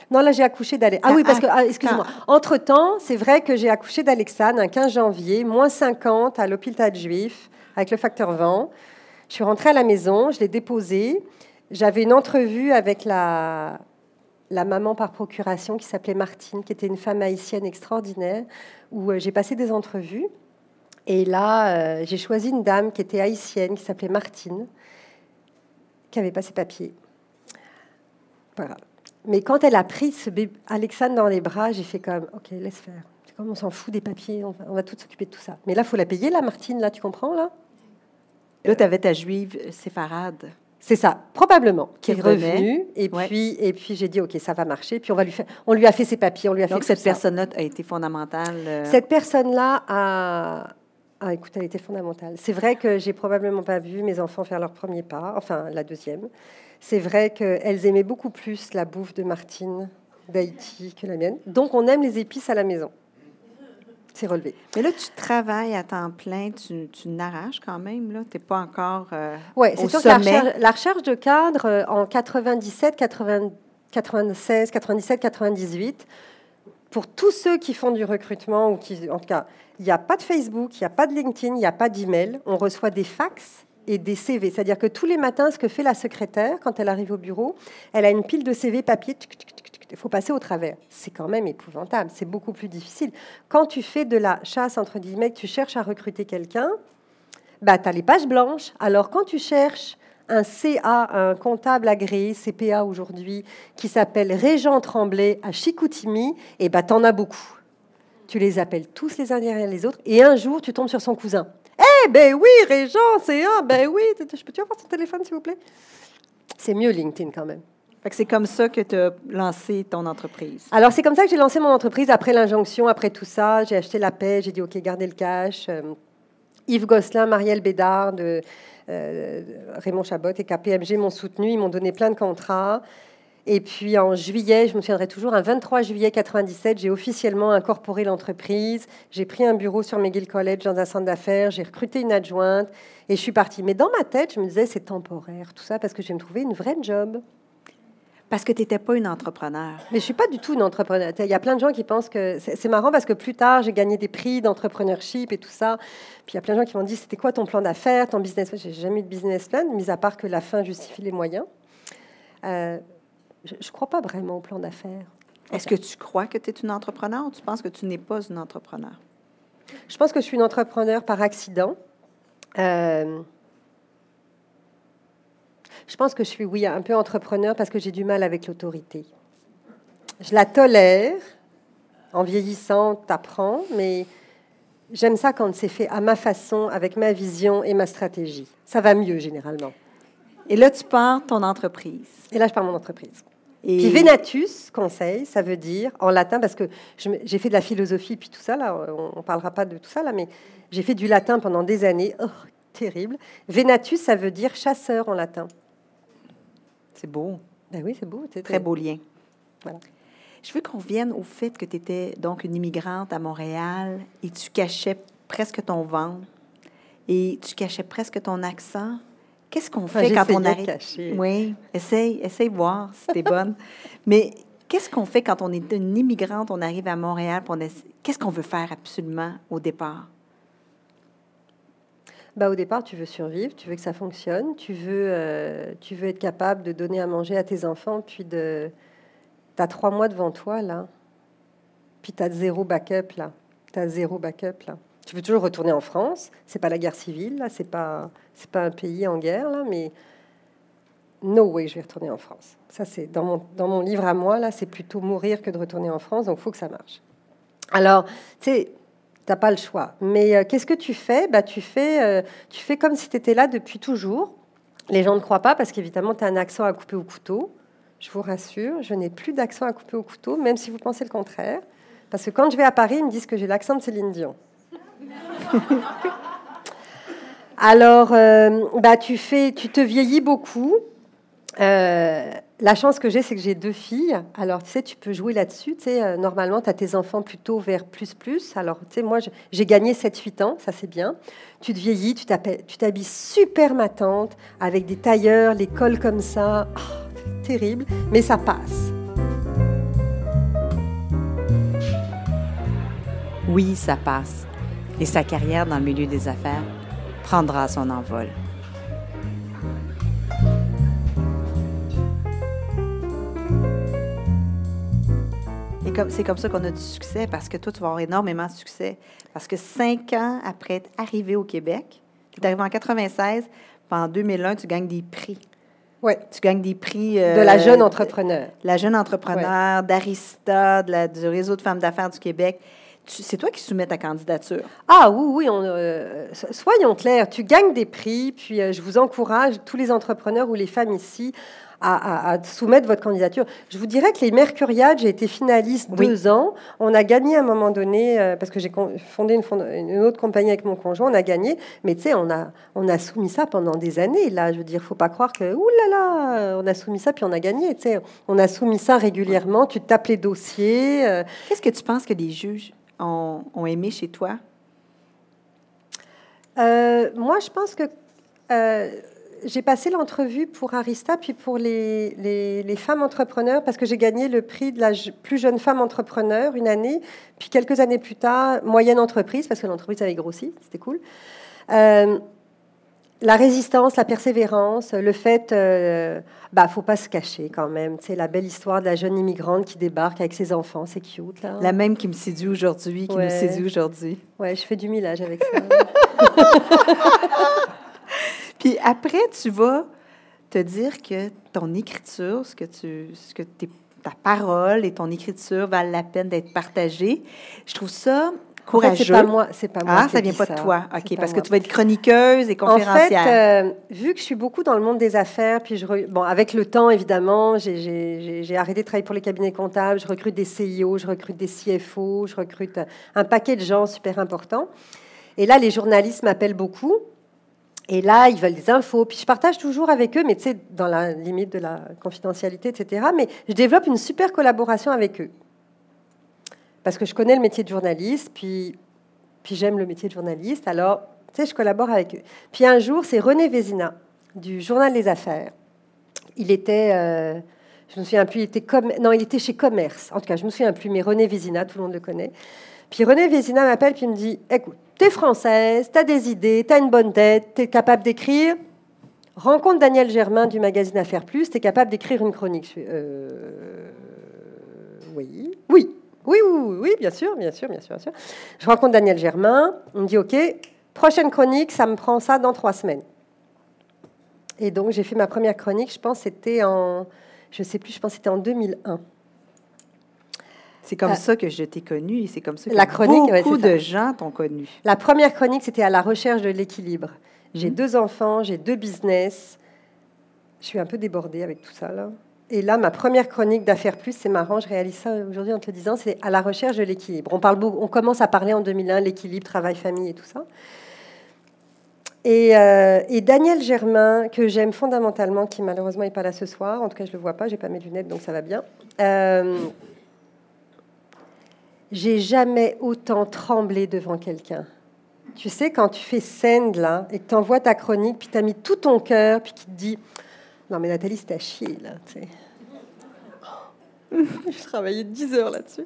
non, là, j'ai accouché d'Alexandre. Ah oui, parce que, ah, excuse-moi. Entre-temps, c'est vrai que j'ai accouché d'Alexandre un 15 janvier, moins 50 à l'hôpital juif, avec le facteur vent. Je suis rentrée à la maison, je l'ai déposé. J'avais une entrevue avec la, la maman par procuration qui s'appelait Martine, qui était une femme haïtienne extraordinaire, où euh, j'ai passé des entrevues. Et là, euh, j'ai choisi une dame qui était haïtienne, qui s'appelait Martine, qui avait pas ses papiers. Voilà. Mais quand elle a pris ce bébé Alexandre dans les bras, j'ai fait comme, ok, laisse faire. Comme on s'en fout des papiers, on va, on va tout s'occuper de tout ça. Mais là, faut la payer, la Martine, là, tu comprends, là? Là, tu avais ta juive séfarade. C'est ça, probablement, qui, est revenue. Et puis, et puis j'ai dit, OK, ça va marcher. Puis on, va lui faire, on lui a fait ses papiers, on lui a Donc fait cette personne-là a été fondamentale. Euh, cette personne-là a. Ah, écoute, elle été fondamentale. C'est vrai que j'ai probablement pas vu mes enfants faire leur premier pas, enfin la deuxième. C'est vrai qu'elles aimaient beaucoup plus la bouffe de Martine d'Haïti que la mienne. Donc, on aime les épices à la maison. C'est relevé. Mais là, tu travailles à temps plein, tu, tu n'arraches quand même, là. Tu n'es pas encore euh, Oui, c'est sûr que la recherche, de cadre euh, en 97, 96, 97, 98, pour tous ceux qui font du recrutement, ou qui, en tout cas, il n'y a pas de Facebook, il n'y a pas de LinkedIn, il n'y a pas d'email. On reçoit des fax et des CV. C'est-à-dire que tous les matins, ce que fait la secrétaire quand elle arrive au bureau, elle a une pile de CV papier. Il faut passer au travers. C'est quand même épouvantable. C'est beaucoup plus difficile. Quand tu fais de la chasse, entre guillemets, que tu cherches à recruter quelqu'un, bah, tu as les pages blanches. Alors quand tu cherches un CA, un comptable agréé, CPA aujourd'hui, qui s'appelle Régent Tremblay à Chicoutimi, et bah, tu en as beaucoup. Tu les appelles tous les uns derrière les autres, et un jour, tu tombes sur son cousin. Eh ben oui, Régent, c'est un, ben oui, je peux-tu avoir son téléphone, s'il vous plaît? C'est mieux LinkedIn quand même. C'est comme ça que tu as lancé ton entreprise. Alors, c'est comme ça que j'ai lancé mon entreprise après l'injonction, après tout ça. J'ai acheté la paix, j'ai dit, OK, gardez le cash. Euh, Yves Gosselin, Marielle Bédard, de, Raymond Chabot et KPMG m'ont soutenu. Ils m'ont donné plein de contrats. Et puis en juillet, je me souviendrai toujours, un 23 juillet 97, j'ai officiellement incorporé l'entreprise. J'ai pris un bureau sur McGill College dans un centre d'affaires. J'ai recruté une adjointe et je suis partie. Mais dans ma tête, je me disais, c'est temporaire, tout ça, parce que je vais me trouver une vraie job. Parce que tu n'étais pas une entrepreneur. Mais je suis pas du tout une entrepreneur. Il y a plein de gens qui pensent que c'est marrant parce que plus tard, j'ai gagné des prix d'entrepreneurship et tout ça. Puis il y a plein de gens qui m'ont dit c'était quoi ton plan d'affaires, ton business plan? J'ai jamais eu de business plan, mis à part que la fin justifie les moyens. Euh, je ne crois pas vraiment au plan d'affaires. Est-ce que tu crois que tu es une entrepreneur ou tu penses que tu n'es pas une entrepreneur? Je pense que je suis une entrepreneur par accident. Euh, je pense que je suis, oui, un peu entrepreneur parce que j'ai du mal avec l'autorité. Je la tolère. En vieillissant, t'apprends, mais j'aime ça quand c'est fait à ma façon, avec ma vision et ma stratégie. Ça va mieux généralement. Et là, tu pars ton entreprise. Et là, je pars mon entreprise. Et... Puis Venatus, conseil, ça veut dire, en latin, parce que j'ai fait de la philosophie, puis tout ça, là, on ne parlera pas de tout ça, là, mais j'ai fait du latin pendant des années. Oh, terrible. Venatus, ça veut dire chasseur en latin. C'est beau. Ben oui, c'est beau. Très beau lien. Voilà. Je veux qu'on vienne au fait que tu étais donc une immigrante à Montréal et tu cachais presque ton ventre et tu cachais presque ton accent. Qu'est-ce qu'on fait quand on arrive? Oui, essaye, essaye voir si t'es bonne. <laughs> Mais qu'est-ce qu'on fait quand on est une immigrante, on arrive à Montréal, qu'est-ce qu'on veut faire absolument au départ? Bah, Au départ, tu veux survivre, tu veux que ça fonctionne, tu veux, euh, tu veux être capable de donner à manger à tes enfants, puis de... tu as trois mois devant toi, là. Puis tu as zéro backup, là. Tu as zéro backup, là. Tu veux toujours retourner en France. C'est pas la guerre civile, là. C'est pas, c'est pas un pays en guerre, là. Mais no way, je vais retourner en France. Ça, c'est dans mon, dans mon livre à moi, là, c'est plutôt mourir que de retourner en France. Donc, faut que ça marche. Alors, tu sais, t'as pas le choix. Mais euh, qu'est-ce que tu fais? Bah, tu, fais euh, tu fais comme si tu étais là depuis toujours. Les gens ne croient pas parce qu'évidemment, tu as un accent à couper au couteau. Je vous rassure, je n'ai plus d'accent à couper au couteau, même si vous pensez le contraire. Parce que quand je vais à Paris, ils me disent que j'ai l'accent de Céline Dion. <laughs> Alors, euh, bah, tu, fais, tu te vieillis beaucoup. La chance que j'ai, c'est que j'ai deux filles. Alors, tu sais, tu peux jouer là-dessus. Tu sais, euh, normalement, tu as tes enfants plutôt vers plus plus. Alors, tu sais, moi, j'ai gagné 7-8 ans, ça c'est bien. Tu te vieillis, tu t'habilles super matante, avec des tailleurs, les cols comme ça. Oh, terrible, mais ça passe. Oui, ça passe. Et sa carrière dans le milieu des affaires prendra son envol. C'est comme ça qu'on a du succès, parce que toi, tu vas avoir énormément de succès. Parce que cinq ans après être arrivé au Québec, tu es arrivé en 96, puis en 2001, tu gagnes des prix. Oui. Tu gagnes des prix. Euh, de la jeune entrepreneur. La jeune entrepreneur, d'Arista, du Réseau de femmes d'affaires du Québec. C'est toi qui soumets ta candidature. Ah oui, oui, on, euh, soyons clairs, tu gagnes des prix, puis euh, je vous encourage, tous les entrepreneurs ou les femmes ici, à, soumettre votre candidature. Je vous dirais que les Mercuriades, j'ai été finaliste deux ans. On a gagné à un moment donné, euh, parce que j'ai fondé une, une, autre compagnie avec mon conjoint, on a gagné. Mais tu sais, on a, on a soumis ça pendant des années. Là, je veux dire, faut pas croire que, ouh là là, on a soumis ça puis on a gagné. Tu sais, on a soumis ça régulièrement. Tu tapes les dossiers. Euh. Qu'est-ce que tu penses que les juges ont, ont aimé chez toi? Euh, moi, je pense que j'ai passé l'entrevue pour Arista, puis pour les, les, femmes entrepreneurs, parce que j'ai gagné le prix de la plus jeune femme entrepreneur une année, puis quelques années plus tard, moyenne entreprise, parce que l'entreprise avait grossi, c'était cool. Euh, la résistance, la persévérance, le fait, euh, bah, faut pas se cacher quand même. C'est la belle histoire de la jeune immigrante qui débarque avec ses enfants, c'est cute là. La même qui me séduit aujourd'hui, qui me séduit aujourd'hui. Ouais, je fais du millage avec ça. <laughs> Puis après, tu vas te dire que ton écriture, ce que tu, ce que ta parole et ton écriture valent la peine d'être partagées. Je trouve ça courageux. c'est pas moi, c'est pas moi. Ah, ça vient pas de toi. OK, parce que tu vas être chroniqueuse et conférencière. En fait, euh, vu que je suis beaucoup dans le monde des affaires, puis je bon, avec le temps évidemment, j'ai arrêté de travailler pour les cabinets comptables, je recrute des CIO, je recrute des CFO, je recrute un paquet de gens super importants. Et là, les journalistes m'appellent beaucoup. Et là, ils veulent des infos. Puis je partage toujours avec eux, mais tu sais, dans la limite de la confidentialité, etc. Mais je développe une super collaboration avec eux. Parce que je connais le métier de journaliste, puis, puis j'aime le métier de journaliste. Alors, tu sais, je collabore avec eux. Puis un jour, c'est René Vézina, du Journal des Affaires. Il était, euh, je me souviens plus, il était, non, il était chez Commerce. En tout cas, je me souviens plus, mais René Vézina, tout le monde le connaît. Puis René Vézina m'appelle, puis il me dit, écoute, tu es française, tu as des idées, tu as une bonne tête, tu es capable d'écrire. Rencontre Daniel Germain du magazine Affaires Plus, tu es capable d'écrire une chronique. Euh, oui, oui, oui, oui, oui, bien sûr, bien sûr, bien sûr, bien sûr. Je rencontre Daniel Germain, on me dit OK, prochaine chronique, ça me prend ça dans trois semaines. Et donc j'ai fait ma première chronique, je pense c'était en, je sais plus, je pense c'était en 2001. C'est comme euh, ça que je t'ai connu et c'est comme ça que la chronique, beaucoup de gens t'ont connu. La première chronique, c'était à la recherche de l'équilibre. J'ai mhm. deux enfants, j'ai deux business. Je suis un peu débordée avec tout ça là. Et là, ma première chronique d'affaires plus, c'est marrant, je réalise ça aujourd'hui en te le disant, c'est à la recherche de l'équilibre. On parle on commence à parler en 2001 l'équilibre travail-famille et tout ça. Et, euh, et, Daniel Germain, que j'aime fondamentalement, qui malheureusement n'est pas là ce soir, en tout cas je le vois pas, j'ai pas mes lunettes donc ça va bien. Euh, j'ai jamais autant tremblé devant quelqu'un. Tu sais, quand tu fais scène là et que tu envoies ta chronique, puis tu as mis tout ton cœur, puis qui te dit Non, mais Nathalie, c'est à chier là. <laughs> je travaillais 10 heures là-dessus.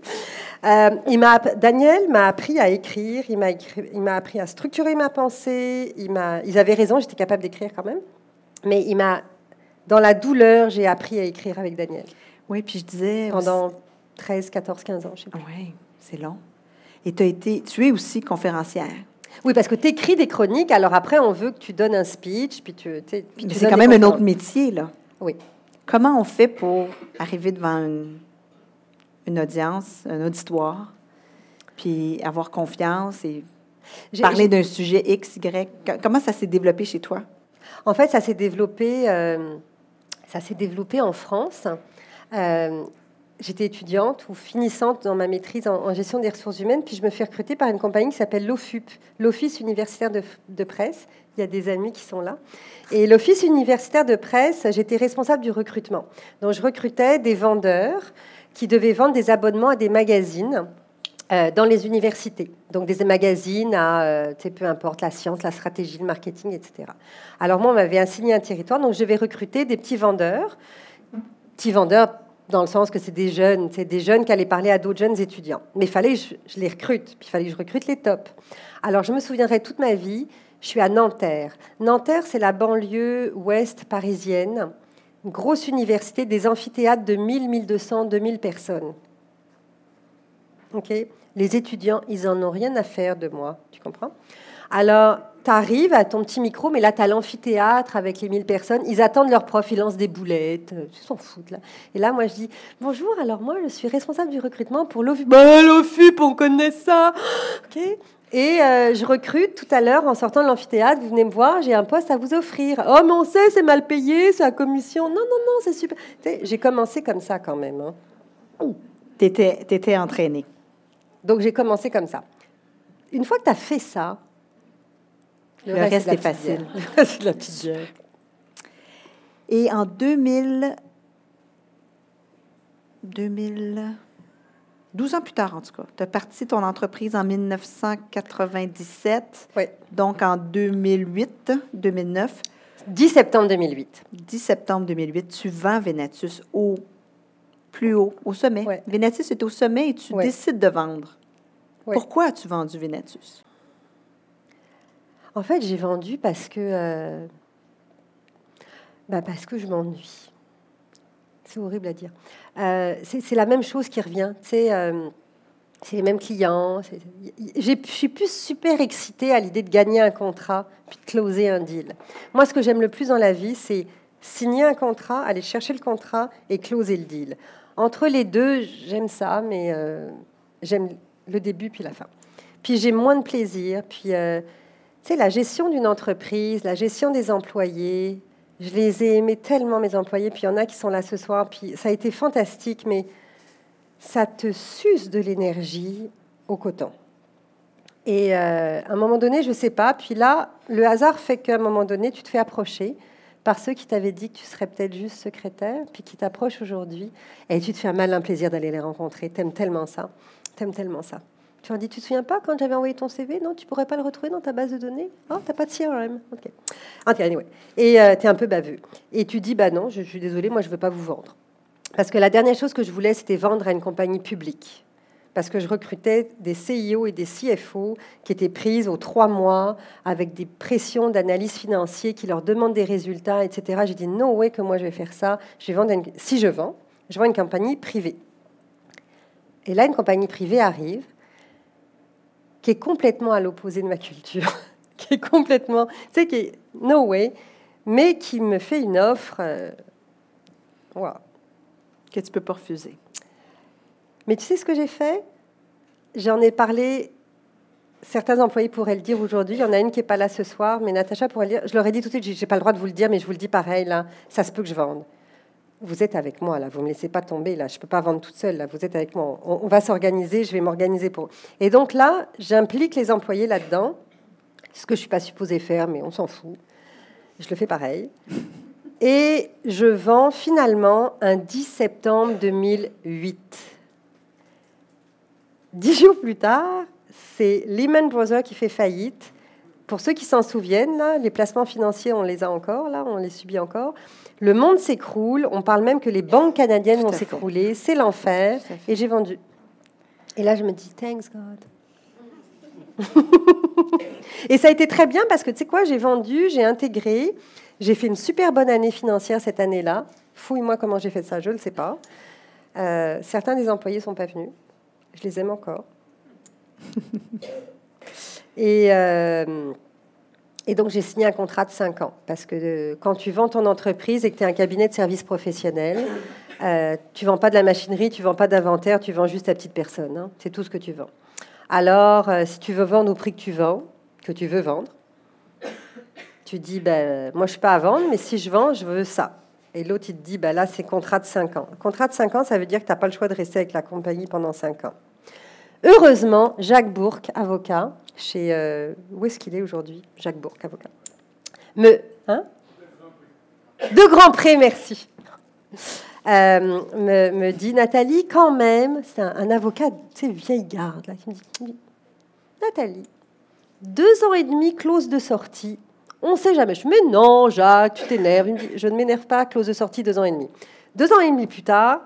Euh, il m'a, Daniel m'a appris à écrire, il m'a, il m'a appris à structurer ma pensée. Il m'a, ils avaient raison, j'étais capable d'écrire quand même. Mais il m'a, dans la douleur, j'ai appris à écrire avec Daniel. Oui, puis je disais. Pendant 13, 14, 15 ans, je sais Oui, c'est long. Et tu as été, tu es aussi conférencière. Oui, parce que tu écris des chroniques, alors après, on veut que tu donnes un speech, puis tu. Mais c'est quand même un autre métier, là. Oui. Comment on fait pour arriver devant une, une audience, un auditoire, puis avoir confiance et parler d'un sujet X, Y? Comment ça s'est développé chez toi? En fait, ça s'est développé, euh, ça s'est développé en France. Euh, j'étais étudiante ou finissante dans ma maîtrise en, gestion des ressources humaines, puis je me fais recruter par une compagnie qui s'appelle l'OFUP, l'Office universitaire de, presse. Il y a des amis qui sont là. Et l'Office universitaire de presse, j'étais responsable du recrutement. Donc je recrutais des vendeurs qui devaient vendre des abonnements à des magazines. Euh, dans les universités, donc des magazines à, euh, peu importe, la science, la stratégie, le marketing, etc. Alors moi, on m'avait assigné un territoire, donc je vais recruter des petits vendeurs, petits vendeurs dans le sens que c'est des jeunes, c'est des jeunes qui allaient parler à d'autres jeunes étudiants. Mais il fallait que je, les recrute, puis il fallait que je recrute les tops. Alors je me souviendrai toute ma vie, je suis à Nanterre. Nanterre, c'est la banlieue ouest parisienne, une grosse université, des amphithéâtres de 1000, 1200, 2000 personnes. Ok? Les étudiants, ils en ont rien à faire de moi, tu comprends? Alors, tu arrives à ton petit micro, mais là, tu as l'amphithéâtre avec les 1000 personnes. Ils attendent leur prof, ils lancent des boulettes. Ils s'en foutent, là. Et là, moi, je dis Bonjour, alors moi, je suis responsable du recrutement pour l'OFUP. Bah, L'OFUP, on connaît ça. <gasps> OK et euh, je recrute tout à l'heure en sortant de l'amphithéâtre. Vous venez me voir, j'ai un poste à vous offrir. Oh, mais on sait, c'est mal payé, c'est la commission. Non, non, non, c'est super. J'ai commencé comme ça quand même. Hein. Tu étais, entraînée. Donc j'ai commencé comme ça. Une fois que tu as fait ça, le, reste, est, facile. c'est la petite Et en 2000, 2000, 12 ans plus tard, en tout cas, tu as parti ton entreprise en 1997. Oui. Donc en 2008, 2009. 10 septembre 2008. 10 septembre 2008, tu vends Venatus au plus haut, au sommet. Venatus est au sommet et tu décides de vendre. Pourquoi as-tu vendu Venatus? En fait, j'ai vendu parce que, euh, bah parce que je m'ennuie. C'est horrible à dire. Euh, c'est la même chose qui revient. Euh, c'est les mêmes clients. Je suis plus super excitée à l'idée de gagner un contrat puis de closer un deal. Moi, ce que j'aime le plus dans la vie, c'est signer un contrat, aller chercher le contrat et closer le deal. Entre les deux, j'aime ça, mais j'aime le début puis la fin. Puis j'ai moins de plaisir. Puis c'est la gestion d'une entreprise, la gestion des employés. Je les ai aimés tellement, mes employés. Puis il y en a qui sont là ce soir. Puis ça a été fantastique, mais ça te suce de l'énergie au coton. Et euh, à un moment donné, je ne sais pas. Puis là, le hasard fait qu'à un moment donné, tu te fais approcher par ceux qui t'avaient dit que tu serais peut-être juste secrétaire, puis qui t'approchent aujourd'hui. Et tu te fais un malin plaisir d'aller les rencontrer. T'aimes tellement ça. T'aimes tellement ça. Tu leur dis, tu te souviens pas quand j'avais envoyé ton CV Non, tu pourrais pas le retrouver dans ta base de données? Oh, t'as pas de CRM Ok. anyway. Et euh, tu es un peu baveux. Et tu dis, bah non, je, suis désolée, moi je veux pas vous vendre. Parce que la dernière chose que je voulais, c'était vendre à une compagnie publique. Parce que je recrutais des CIO et des CFO qui étaient prises aux trois mois avec des pressions d'analyse financière qui leur demandent des résultats, etc. J'ai dit, no way que moi je vais faire ça. Je vais vendre Si je vends, je vends une compagnie privée. Et là, une compagnie privée arrive qui est complètement à l'opposé de ma culture, <laughs> qui est complètement, tu sais, qui est no way, mais qui me fait une offre euh, que tu peux pas refuser. Mais tu sais ce que j'ai fait? J'en ai parlé. Certains employés pourraient le dire aujourd'hui. Il y en a une qui est pas là ce soir, mais Natacha pourrait le dire. Je leur ai dit tout de suite, j'ai pas le droit de vous le dire, mais je vous le dis pareil là. Ça se peut que je vende vous êtes avec moi là, vous me laissez pas tomber là, je peux pas vendre toute seule là, vous êtes avec moi, on, va s'organiser, je vais m'organiser pour. Et donc là, j'implique les employés là-dedans, ce que je suis pas supposée faire, mais on s'en fout. Je le fais pareil. Et je vends finalement un 10 septembre 2008. Dix jours plus tard, c'est Lehman Brothers qui fait faillite. pour ceux qui s'en souviennent, là, les placements financiers, on les a encore, là, on les subit encore. Le monde s'écroule. On parle même que les banques canadiennes Tout vont s'écrouler. C'est l'enfer. Et j'ai vendu. Et là, je me dis, thanks God. <laughs> et ça a été très bien parce que tu sais quoi, j'ai vendu, j'ai intégré, j'ai fait une super bonne année financière cette année-là. Fouille-moi comment j'ai fait ça, je ne le sais pas. Euh, certains des employés sont pas venus. Je les aime encore. <laughs> et, euh, et donc j'ai signé un contrat de 5 ans parce que euh, quand tu vends ton entreprise et que tu es un cabinet de services professionnels, euh, tu vends pas de la machinerie, tu vends pas d'inventaire, tu vends juste ta petite personne. hein. C'est tout ce que tu vends. Alors, euh, si tu veux vendre au prix que tu vends, que tu veux vendre, tu dis, ben, moi, je suis pas à vendre, mais si je vends, je veux ça. Et l'autre, il te dit, ben, là, c'est contrat de 5 ans. Contrat de 5 ans, ça veut dire que tu n'as pas le choix de rester avec la compagnie pendant 5 ans. Heureusement, Jacques Bourque, avocat, chez... euh, où est-ce qu'il est aujourd'hui Jacques Bourque, avocat? Me... Hein? De Grand Pré, merci. Euh, me, me dit Nathalie, quand même, c'est un, avocat, tu sais, vieille garde, là, qui me dit, Nathalie, deux ans et demi, clause de sortie. On ne sait jamais. Je dis, mais non, Jacques, tu t'énerves. Je ne m'énerve pas, clause de sortie, deux ans et demi. Deux ans et demi plus tard,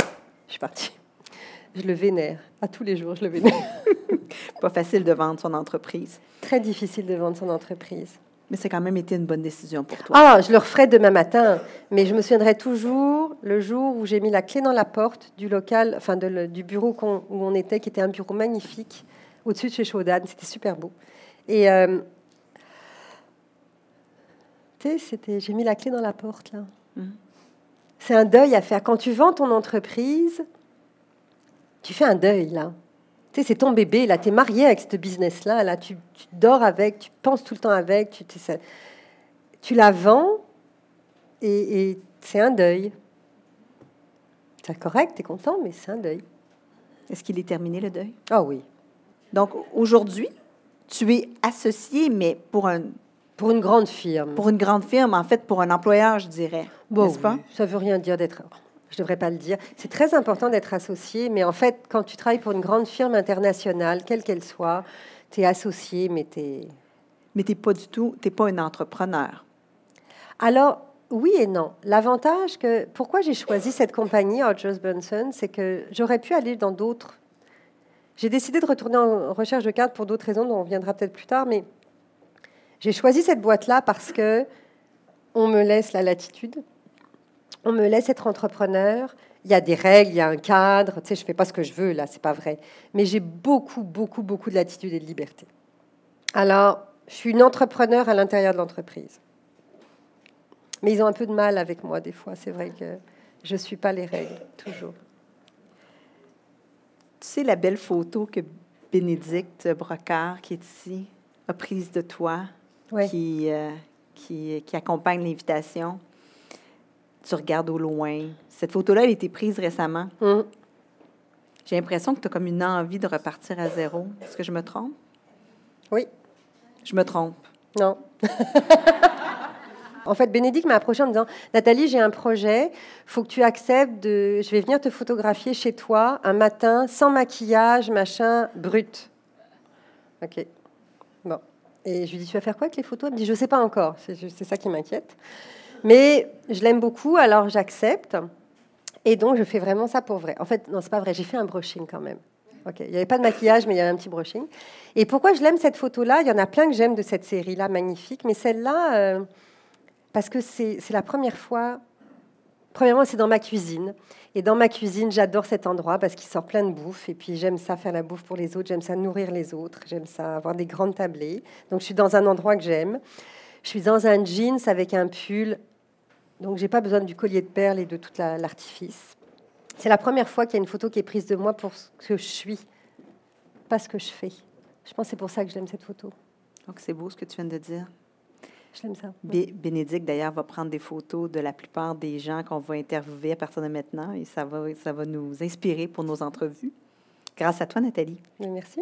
je suis partie. Je le vénère. À tous les jours, je le vénère. <laughs> Pas facile de vendre son entreprise. Très difficile de vendre son entreprise. Mais c'est quand même été une bonne décision pour toi. Ah, je le referai demain matin, mais je me souviendrai toujours le jour où j'ai mis la clé dans la porte du local, enfin de le- du bureau où on était, qui était un bureau magnifique au-dessus de chez Chaudane. C'était super beau. Et euh, c'était, j'ai mis la clé dans la porte là. Mhm. C'est un deuil à faire. Quand tu vends ton entreprise, tu fais un deuil là. Tu sais, c'est ton bébé, là, tu es marié avec ce business-là, là, tu, tu dors avec, tu penses tout le temps avec, tu, tu, sais, tu la vends et, et c'est un deuil. C'est correct, tu es content, mais c'est un deuil. Est-ce qu'il est terminé, le deuil? Ah oui. Donc, aujourd'hui, tu es associé, mais pour, un, Pour une grande firme. pour une grande firme, en fait, pour un employeur, je dirais. Bon, N'est-ce pas? oui, Ça veut rien dire d'être. Je devrais pas le dire. C'est très important d'être associé, mais en fait, quand tu travailles pour une grande firme internationale, quelle qu'elle soit, tu es associé, mais tu es. Mais tu n'es pas du tout, tu n'es pas un entrepreneur. Alors, oui et non. L'avantage que. Pourquoi j'ai choisi cette compagnie, Hodges Bunsen, c'est que j'aurais pu aller dans d'autres. J'ai décidé de retourner en recherche de cadre pour d'autres raisons dont on reviendra peut-être plus tard, mais j'ai choisi cette boîte-là parce que on me laisse la latitude, on me laisse être entrepreneur. Il y a des règles, il y a un cadre. Tu sais, je fais pas ce que je veux là, c'est pas vrai. Mais j'ai beaucoup, beaucoup, beaucoup de latitude et de liberté. Alors, je suis une entrepreneur à l'intérieur de l'entreprise. Mais ils ont un peu de mal avec moi des fois. C'est vrai que je ne suis pas les règles, toujours. Tu sais la belle photo que Bénédicte Brocard, qui est ici, a prise de toi, Oui. qui, euh, qui, qui accompagne l'invitation? Tu regardes au loin. Cette photo-là, elle a été prise récemment. Hum. J'ai l'impression que tu as comme une envie de repartir à zéro. Est-ce que je me trompe? Oui. Je me trompe. Non. <laughs> en fait, Bénédicte m'a approché en me disant Nathalie, j'ai un projet. faut que tu acceptes de. Je vais venir te photographier chez toi un matin, sans maquillage, machin, brut. OK. Bon. Et je lui dis Tu vas faire quoi avec les photos? Elle me dit Je ne sais pas encore. C'est c'est ça qui m'inquiète. Mais je l'aime beaucoup, alors j'accepte. Et donc, je fais vraiment ça pour vrai. En fait, non, c'est pas vrai. J'ai fait un brushing quand même. Ok. Il n'y avait pas de maquillage, mais il y avait un petit brushing. Et pourquoi je l'aime cette photo-là? Il y en a plein que j'aime de cette série-là, magnifique. Mais celle-là, euh, parce que c'est la première fois. Premièrement, c'est dans ma cuisine. Et dans ma cuisine, j'adore cet endroit parce qu'il sort plein de bouffe. Et puis, j'aime ça faire la bouffe pour les autres. J'aime ça nourrir les autres. J'aime ça avoir des grandes tablées. Donc, je suis dans un endroit que j'aime. Je suis dans un jeans avec un pull. Donc, j'ai pas besoin du collier de perles et de tout la- l'artifice. C'est la première fois qu'il y a une photo qui est prise de moi pour ce que je suis, pas ce que je fais. Je pense que c'est pour ça que j'aime cette photo. Donc, c'est beau ce que tu viens de dire. Je l'aime ça. Bé- Bénédicte, d'ailleurs, va prendre des photos de la plupart des gens qu'on va interviewer à partir de maintenant et ça va, ça va nous inspirer pour nos entrevues. Grâce à toi, Nathalie. Merci.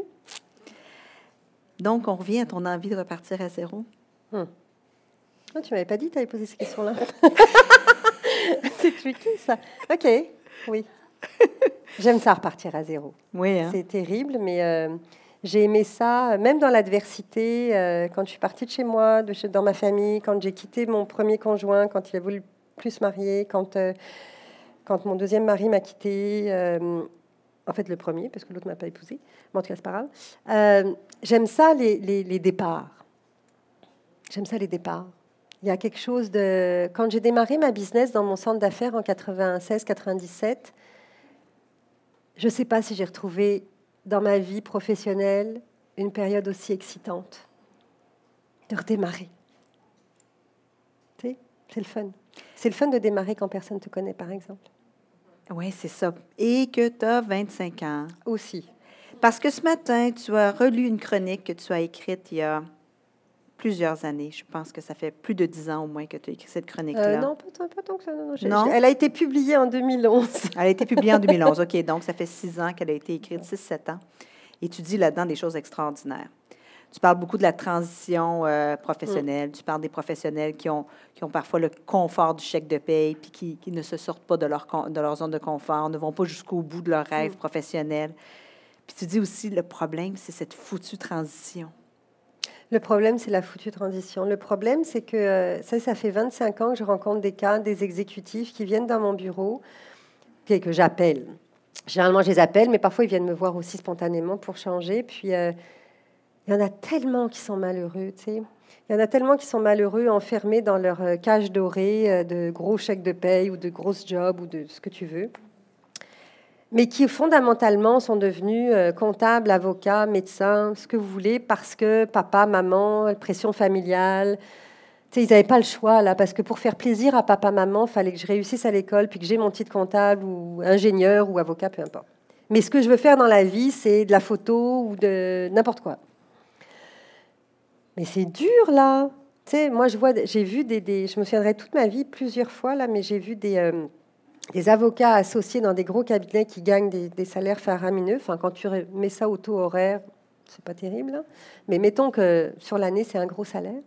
Donc, on revient à ton envie de repartir à zéro. Ah, tu m'avais pas dit que tu avais posé ces questions-là. <laughs> <laughs> c'est tricky, ça. OK, oui. J'aime ça repartir à zéro. Oui, hein? C'est terrible, mais euh, J'ai aimé ça, même dans l'adversité, euh, quand je suis partie de chez moi, de chez, dans ma famille, quand j'ai quitté mon premier conjoint, quand il a voulu plus se marier, quand, euh, quand mon deuxième mari m'a quitté, en fait le premier, parce que l'autre m'a pas épousé, mais en tout cas c'est pas grave. J'aime ça les, les, les départs. J'aime ça les départs. Il y a quelque chose de... Quand j'ai démarré ma business dans mon centre d'affaires en 96-97, je ne sais pas si j'ai retrouvé dans ma vie professionnelle une période aussi excitante de redémarrer. Tu sais, c'est le fun. C'est le fun de démarrer quand personne ne te connaît, par exemple. Oui, c'est ça. Et que tu as 25 ans. Aussi. Parce que ce matin, tu as relu une chronique que tu as écrite il y a plusieurs années. Je pense que ça fait plus de dix ans au moins que tu as écrit cette chronique-là. Euh, non, pas, pas, tant que ça. Non, Elle a été publiée en 2011. <laughs> Elle a été publiée en 2011. OK, donc ça fait six ans qu'elle a été écrite, six, sept ans. Et tu dis là-dedans des choses extraordinaires. Tu parles beaucoup de la transition euh, professionnelle. Tu parles des professionnels qui ont, qui ont parfois le confort du chèque de paye, puis qui, qui ne se sortent pas de leur, de leur zone de confort, ne vont pas jusqu'au bout de leur rêve mm. professionnel. Puis tu dis aussi, le problème, c'est cette foutue transition. Le problème, c'est la foutue transition. Le problème, c'est que euh, ça, ça fait 25 ans que je rencontre des cas, des exécutifs qui viennent dans mon bureau, et que j'appelle. Généralement, je les appelle, mais parfois, ils viennent me voir aussi spontanément pour changer. Puis, euh, il y en a tellement qui sont malheureux, tu sais. Il y en a tellement qui sont malheureux, enfermés dans leur euh, cage dorée de gros chèques de paye ou de grosses jobs ou de ce que tu veux mais qui fondamentalement sont devenus euh, comptables, avocats, médecins, ce que vous voulez, parce que papa, maman, pression familiale. sais, ils n'avaient pas le choix là, parce que pour faire plaisir à papa, maman, fallait que je réussisse à l'école, puis que j'ai mon titre comptable ou ingénieur ou avocat, peu importe. Mais ce que je veux faire dans la vie, c'est de la photo ou de n'importe quoi. Mais c'est dur là. Tu moi je vois, j'ai vu des, des, je me souviendrai toute ma vie plusieurs fois là, mais j'ai vu des euh, des avocats associés dans des gros cabinets qui gagnent des, salaires faramineux. Enfin, quand tu mets ça au taux horaire, c'est pas terrible. Hein. Mais mettons que sur l'année, c'est un gros salaire.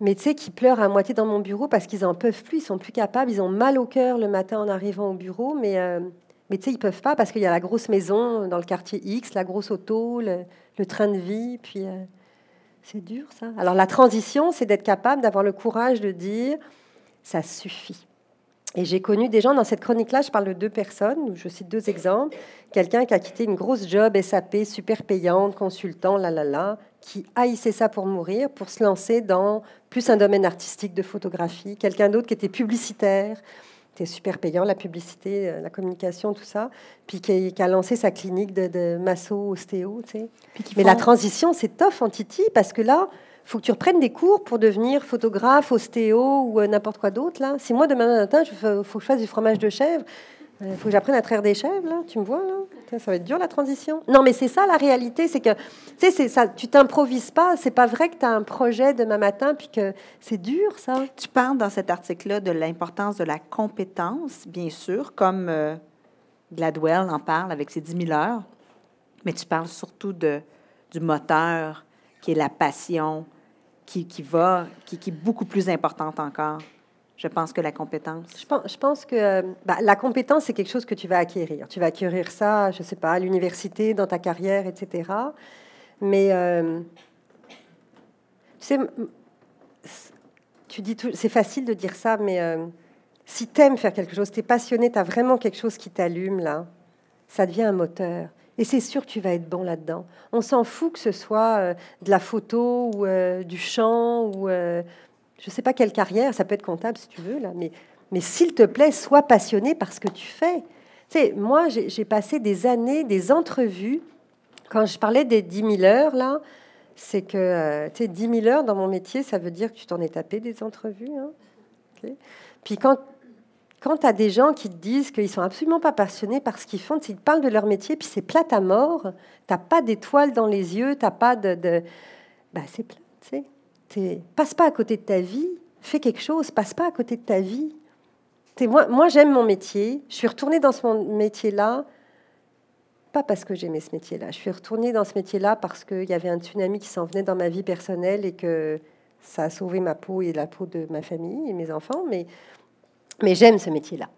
Mais tu sais, qui pleurent à moitié dans mon bureau parce qu'ils en peuvent plus, ils sont plus capables, ils ont mal au cœur le matin en arrivant au bureau, mais, euh, tu sais, ils peuvent pas parce qu'il y a la grosse maison dans le quartier X, la grosse auto, le, train de vie, puis euh, c'est dur ça. Alors la transition, c'est d'être capable d'avoir le courage de dire, ça suffit. Et j'ai connu des gens dans cette chronique-là, je parle de deux personnes, je cite deux exemples. Quelqu'un qui a quitté une grosse job SAP, super payante, consultant, là, là, là, qui haïssait ça pour mourir, pour se lancer dans plus un domaine artistique de photographie. Quelqu'un d'autre qui était publicitaire, était super payant, la publicité, euh, la communication, tout ça, puis qui, a lancé sa clinique de, de masso ostéo. Tu sais. Mais la transition, c'est tough en Titi, parce que là, faut que tu reprennes des cours pour devenir photographe, ostéo ou euh, n'importe quoi d'autre. Là. Si moi, demain matin, il faut que je fasse du fromage de chèvre, il euh, faut que j'apprenne à traire des chèvres, là. Tu me vois, là Ça va être dur, la transition. Non, mais c'est ça, la réalité. C'est que, tu sais, ça, tu t'improvises pas. C'est pas vrai que tu as un projet demain matin, puis que c'est dur, ça. Tu parles dans cet article-là de l'importance de la compétence, bien sûr, comme euh, Gladwell en parle avec ses 10 000 heures. Mais tu parles surtout de, du moteur, qui est la passion, qui, qui va, qui, qui, est beaucoup plus importante encore, je pense, que la compétence. Je pense, que bah, la compétence, c'est quelque chose que tu vas acquérir. Tu vas acquérir ça, je ne sais pas, à l'université, dans ta carrière, etc. Mais euh, tu sais, dis c'est facile de dire ça, mais euh, si tu aimes faire quelque chose, tu es passionné, tu as vraiment quelque chose qui t'allume, là, ça devient un moteur. Et c'est sûr que tu vas être bon là-dedans. On s'en fout que ce soit euh, de la photo ou euh, du chant ou euh, je sais pas quelle carrière, ça peut être comptable si tu veux, là, mais, mais s'il te plaît, sois passionné par ce que tu fais. Tu sais, moi, j'ai passé des années, des entrevues. Quand je parlais des 10 000 heures, là, c'est que, tu sais, 10 000 heures dans mon métier, ça veut dire que tu t'en es tapé des entrevues. Hein. Puis quand quand tu as des gens qui te disent qu'ils sont absolument pas passionnés par ce qu'ils font, ils parlent de leur métier, puis c'est plate à mort, tu pas d'étoiles dans les yeux, tu pas de... Bah, c'est plat, tu sais. Passe pas à côté de ta vie, fais quelque chose, passe pas à côté de ta vie. moi, moi j'aime mon métier, je suis retournée dans ce métier-là, pas parce que j'aimais ce métier-là, je suis retournée dans ce métier-là parce qu'il y avait un tsunami qui s'en venait dans ma vie personnelle et que ça a sauvé ma peau et la peau de ma famille et mes enfants, mais mais j'aime ce métier-là.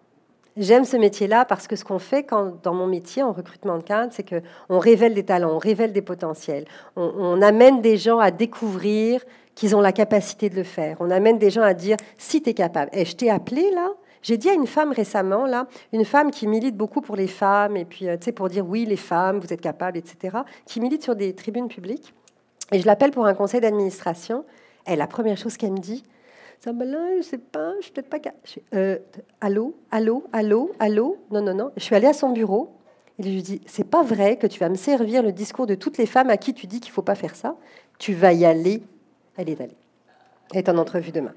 J'aime ce métier-là parce que ce qu'on fait quand, dans mon métier en recrutement de cadre, c'est qu'on révèle des talents, on révèle des potentiels, on, amène des gens à découvrir qu'ils ont la capacité de le faire. On amène des gens à dire si tu es capable. Et je t'ai appelé là. J'ai dit à une femme récemment, là, une femme qui milite beaucoup pour les femmes, et puis, euh, pour dire oui, les femmes, vous êtes capables, etc., qui milite sur des tribunes publiques. Et je l'appelle pour un conseil d'administration. Et la première chose qu'elle me dit, ça me là, je sais pas, je suis peut-être pas. Je euh, allô, allô, allô, allô? Non, non, non. Je suis allée à son bureau. Et je lui dis, c'est pas vrai que tu vas me servir le discours de toutes les femmes à qui tu dis qu'il faut pas faire ça. Tu vas y aller. Elle est allée. Elle est en entrevue demain.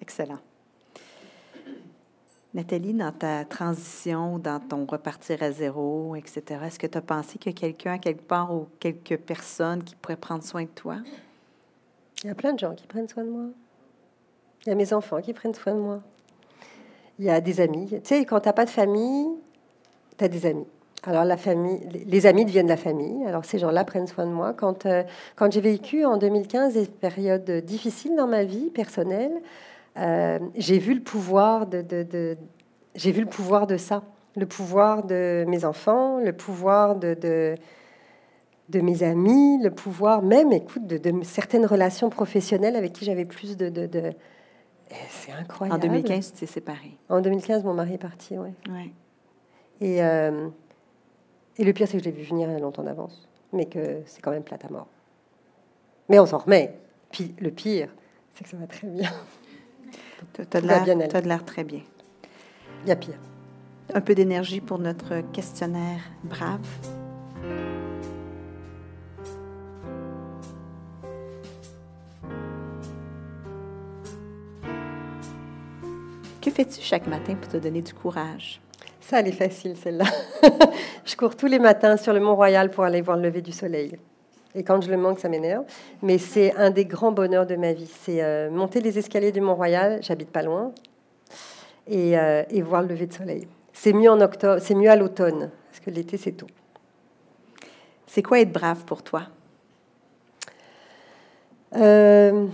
Excellent. Nathalie, dans ta transition, dans ton repartir à zéro, etc., est-ce que tu as pensé qu'il y a quelqu'un quelque part ou quelques personnes qui pourraient prendre soin de toi? Il y a plein de gens qui prennent soin de moi. Il y a mes enfants qui prennent soin de moi. Il y a des amis. Tu sais, quand tu n'as pas de famille, tu as des amis. Alors la famille, les amis deviennent la famille. Alors ces gens-là prennent soin de moi. Quand, euh, quand j'ai vécu en 2015 des périodes difficiles dans ma vie personnelle, euh, j'ai vu le pouvoir de, j'ai vu le pouvoir de ça, le pouvoir de mes enfants, le pouvoir de de mes amis, le pouvoir même, écoute, de, certaines relations professionnelles avec qui j'avais plus de... de, C'est incroyable. En 2015, tu t'es séparée. En 2015, mon mari est parti, oui. Ouais. Et, euh, et le pire, c'est que je l'ai vu venir longtemps d'avance, mais que c'est quand même plate à mort. Mais on s'en remet. Puis le pire, c'est que ça va très bien. <laughs> Tu as de l'air très bien. Il y a pire. Un peu d'énergie pour notre questionnaire brave. Fais-tu chaque matin pour te donner du courage? Ça, elle est facile, celle-là. <laughs> je cours tous les matins sur le Mont-Royal pour aller voir le lever du soleil. Et quand je le manque, ça m'énerve. Mais c'est un des grands bonheurs de ma vie. C'est euh, monter les escaliers du Mont-Royal, j'habite pas loin, et, euh, et, voir le lever de soleil. C'est mieux en octobre, c'est mieux à l'automne, parce que l'été, c'est tôt. C'est quoi être brave pour toi? Euh,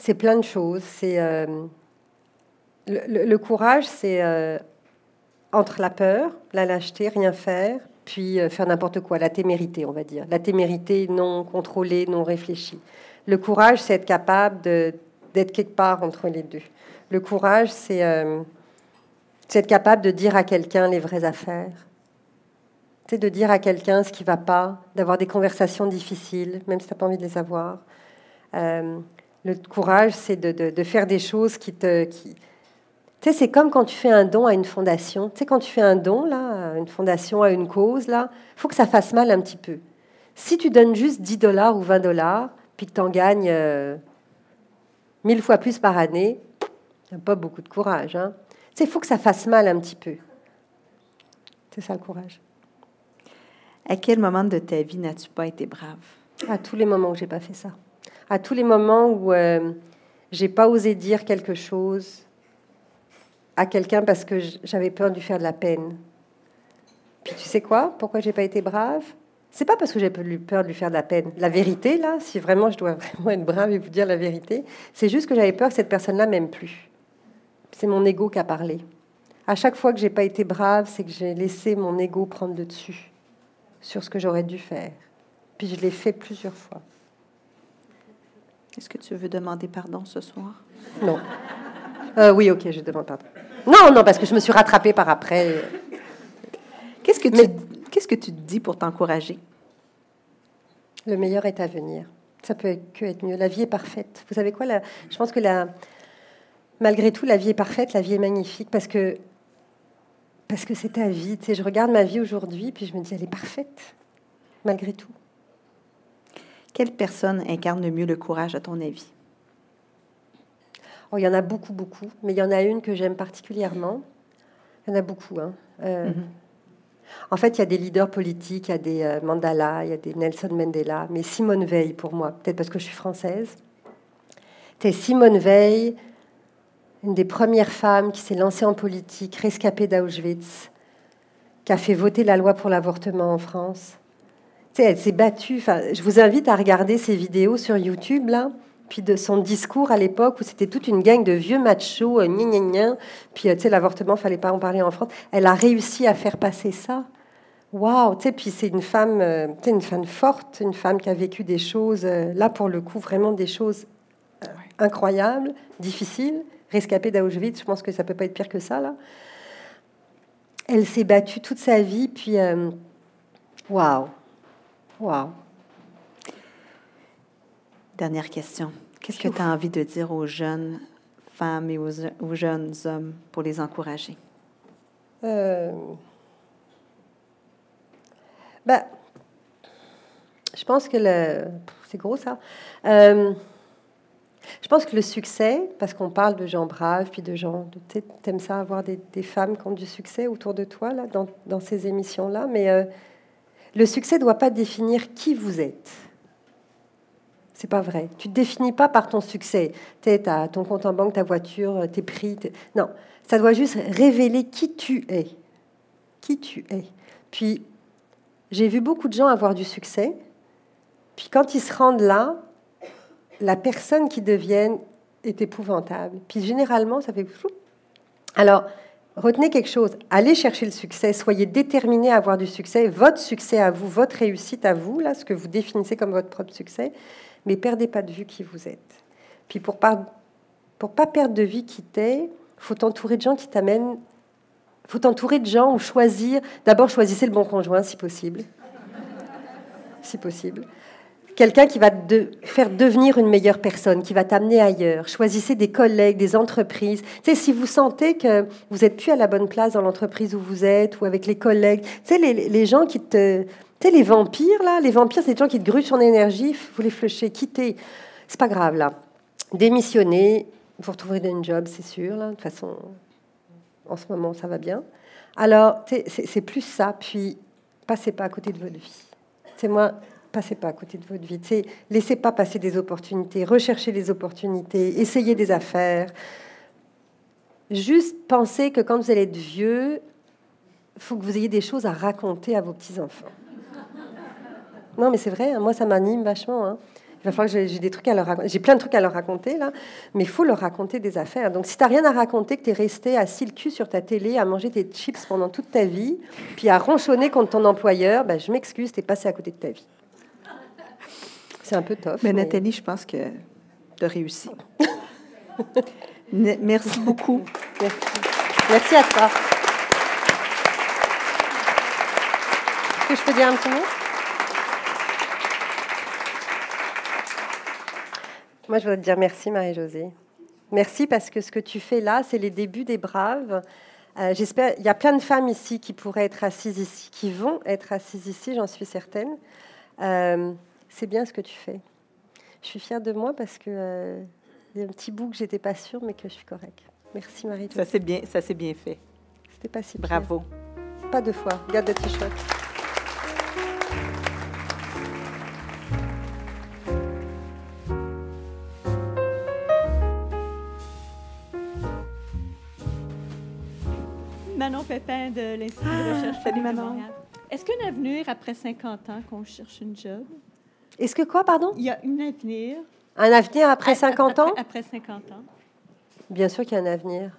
c'est plein de choses. C'est euh, le, courage, c'est euh, entre la peur, la lâcheté, rien faire, puis euh, faire n'importe quoi, la témérité, on va dire, la témérité non contrôlée, non réfléchie. Le courage, c'est être capable d'être quelque part entre les deux. Le courage, c'est être capable de dire à quelqu'un les vraies affaires. C'est de dire à quelqu'un ce qui va pas, d'avoir des conversations difficiles, même si tu n'as pas envie de les avoir. Le courage, c'est de, faire des choses qui te... Qui... Tu sais, c'est comme quand tu fais un don à une fondation. Tu sais, quand tu fais un don, là, à une fondation, à une cause, là, il faut que ça fasse mal un petit peu. Si tu donnes juste 10 dollars ou 20 dollars, puis que tu en gagnes euh, mille fois plus par année, il n'y a pas beaucoup de courage. Hein. Tu sais, il faut que ça fasse mal un petit peu. C'est ça le courage. À quel moment de ta vie n'as-tu pas été brave? À tous les moments où j'ai pas fait ça à tous les moments où euh, j'ai pas osé dire quelque chose à quelqu'un parce que j'avais peur de lui faire de la peine. Puis tu sais quoi? Pourquoi j'ai pas été brave? C'est pas parce que j'ai peur de lui faire de la peine. La vérité, là, si vraiment je dois <laughs> vraiment être brave et vous dire la vérité, c'est juste que j'avais peur que cette personne-là m'aime plus. C'est mon ego qui a parlé. À chaque fois que j'ai pas été brave, c'est que j'ai laissé mon ego prendre le dessus sur ce que j'aurais dû faire. Puis je l'ai fait plusieurs fois. Est-ce que tu veux demander pardon ce soir? Non. Euh, oui, ok, je demande pardon. Non, non, parce que je me suis rattrapée par après. Qu'est-ce que tu, qu'est-ce que tu dis pour t'encourager? Le meilleur est à venir. Ça peut que être mieux. La vie est parfaite. Vous savez quoi? La, je pense que la, malgré tout, la vie est parfaite, la vie est magnifique parce que parce que c'est ta vie. Tu sais, je regarde ma vie aujourd'hui, puis je me dis, elle est parfaite, malgré tout. Quelle personne incarne le mieux le courage à ton avis? Oh, il y en a beaucoup, beaucoup, mais il y en a une que j'aime particulièrement. Il y en a beaucoup. Hein. Euh, mhm. En fait, il y a des leaders politiques, il y a des euh, Mandela, il y a des Nelson Mandela, mais Simone Veil pour moi, peut-être parce que je suis française. C'est Simone Veil, une des premières femmes qui s'est lancée en politique, rescapée d'Auschwitz, qui a fait voter la loi pour l'avortement en France, elle s'est battue. Enfin, je vous invite à regarder ces vidéos sur YouTube là, puis de son discours à l'époque où c'était toute une gang de vieux machos, euh, gna gna gna, puis euh, tu sais, l'avortement, fallait pas en parler en France. Elle a réussi à faire passer ça. Waouh, tu sais, puis c'est une femme, euh, tu sais, une femme forte, une femme qui a vécu des choses, euh, là pour le coup, vraiment des choses euh, incroyables, difficiles, rescapée d'Auschwitz, je pense que ça peut pas être pire que ça, là. Elle s'est battue toute sa vie, puis waouh, waouh. Dernière question. Qu'est-ce que tu as envie de dire aux jeunes femmes et aux, aux jeunes hommes pour les encourager? Euh, ben, je pense que le. C'est gros ça. Euh, je pense que le succès, parce qu'on parle de gens braves, puis de gens. T'aimes ça avoir des, des femmes qui ont du succès autour de toi, là, dans, dans ces émissions-là, mais euh, le succès ne doit pas définir qui vous êtes. C'est pas vrai. Tu te définis pas par ton succès. Tu ton compte en banque, ta voiture, tes prix. Non, ça doit juste révéler qui tu es. Qui tu es. Puis, j'ai vu beaucoup de gens avoir du succès. Puis, quand ils se rendent là, la personne qui deviennent est épouvantable. Puis, généralement, ça fait. Alors, retenez quelque chose. Allez chercher le succès. Soyez déterminés à avoir du succès. Votre succès à vous, votre réussite à vous, là, ce que vous définissez comme votre propre succès. Mais perdez pas de vue qui vous êtes. Puis, pour pas, pour pas perdre de vue qui t'es, faut t'entourer de gens qui t'amènent faut t'entourer de gens ou choisir. D'abord, choisissez le bon conjoint, si possible. si possible. Quelqu'un qui va te faire devenir une meilleure personne, qui va t'amener ailleurs. Choisissez des collègues, des entreprises. Tu sais, si vous sentez que vous n'êtes plus à la bonne place dans l'entreprise où vous êtes ou avec les collègues, tu sais, les, les gens qui te. Tu sais, les vampires, là, les vampires, c'est des gens qui te grugent son énergie, vous les flushez, quittez. C'est pas grave, là. Démissionnez, vous retrouverez un job, c'est sûr, là. De toute façon, en ce moment, ça va bien. Alors, c'est plus ça. Puis, passez pas à côté de votre vie. C'est moi, passez pas à côté de votre vie. Laissez pas passer des opportunités, recherchez les opportunités, essayez des affaires. Juste pensez que quand vous allez être vieux, faut que vous ayez des choses à raconter à vos petits enfants. Non, mais c'est vrai. hein, moi, ça m'anime vachement. hein. Il va falloir que j'ai des trucs à leur. J'ai plein de trucs à leur raconter là, mais il faut leur raconter des affaires. Donc si tu n'as rien à raconter, que tu es resté assis le cul sur ta télé à manger tes chips pendant toute ta vie, puis à ronchonner contre ton employeur, ben, je m'excuse, tu es passé à côté de ta vie. C'est un peu tough. Mais mais- Nathalie, je pense que tu as réussi. Merci beaucoup. Merci. Merci à toi. Est-ce que je peux dire un petit mot? Moi, je voudrais te dire merci, Marie-Josée. Merci parce que ce que tu fais là, c'est les débuts des braves. Euh, J'espère, il y a plein de femmes ici qui pourraient être assises ici, qui vont être assises ici, j'en suis certaine. Euh, c'est bien ce que tu fais. Je suis fière de moi parce que euh, il y a un petit bout que j'étais pas sûre, mais que je suis correcte. Merci Marie-Josée. Ça s'est bien, ça s'est bien fait. C'était pas si pire. Bravo. Pas deux fois. Regarde le t-shirt. Manon Pépin de l'Institut de recherche salut, de Manon. Est-ce qu'un avenir après 50 ans qu'on cherche une job? Est-ce que quoi, pardon? Il y a un avenir. Un avenir après 50 ans? Après, après 50 ans. Bien sûr qu'il y a un avenir.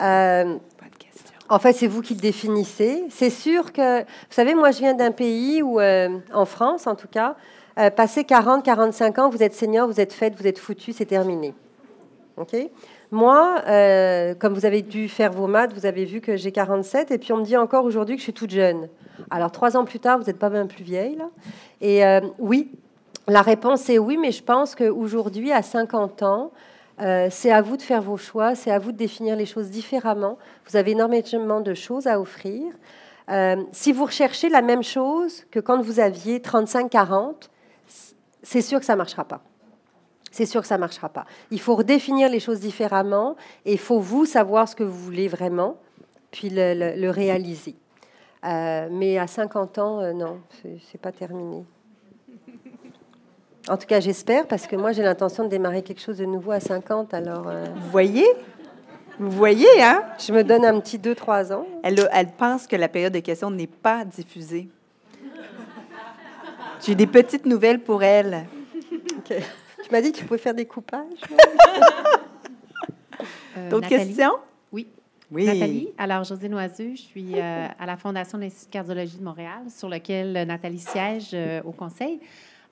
Euh, Bonne question. en fait, c'est vous qui le définissez. C'est sûr que, vous savez, moi, je viens d'un pays où, euh, en France en tout cas, euh, passé 40, 45 ans, vous êtes senior, vous êtes faite, vous êtes foutu, c'est terminé. OK? Moi, euh, comme vous avez dû faire vos maths, vous avez vu que j'ai 47, et puis on me dit encore aujourd'hui que je suis toute jeune. Alors, trois ans plus tard, vous n'êtes pas bien plus vieille, là. Et euh, oui, la réponse est oui, mais je pense qu'aujourd'hui, à 50 ans, euh, c'est à vous de faire vos choix, c'est à vous de définir les choses différemment. Vous avez énormément de choses à offrir. Euh, si vous recherchez la même chose que quand vous aviez 35-40, c'est sûr que ça ne marchera pas. C'est sûr que ça ne marchera pas. Il faut redéfinir les choses différemment et il faut vous savoir ce que vous voulez vraiment, puis le réaliser. Euh, mais à 50 ans, euh, non, c'est pas terminé. En tout cas, j'espère, parce que moi, j'ai l'intention de démarrer quelque chose de nouveau à 50. Alors, euh, Vous voyez? Vous voyez, hein? je me donne un petit 2-3 ans. Elle, a- elle pense que la période de questions n'est pas diffusée. J'ai des petites nouvelles pour elle. Tu m'as dit que tu pouvais faire des coupages. Euh, D'autres questions? Oui. Nathalie, alors José Noiseux, je suis euh, à la Fondation de l'Institut de cardiologie de Montréal, sur lequel euh, Nathalie siège euh, au conseil.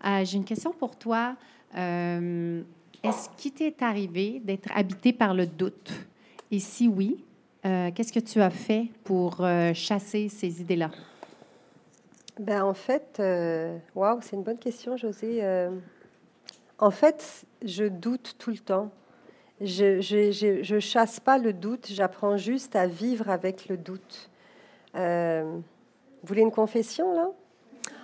Euh, J'ai une question pour toi. Euh, Est-ce qu'il t'est arrivé d'être habité par le doute? Et si oui, euh, qu'est-ce que tu as fait pour euh, chasser ces idées-là? Ben, en fait, waouh, c'est une bonne question, José. Euh, en fait, je doute tout le temps. Je je, chasse pas le doute, j'apprends juste à vivre avec le doute. Euh, vous voulez une confession, là?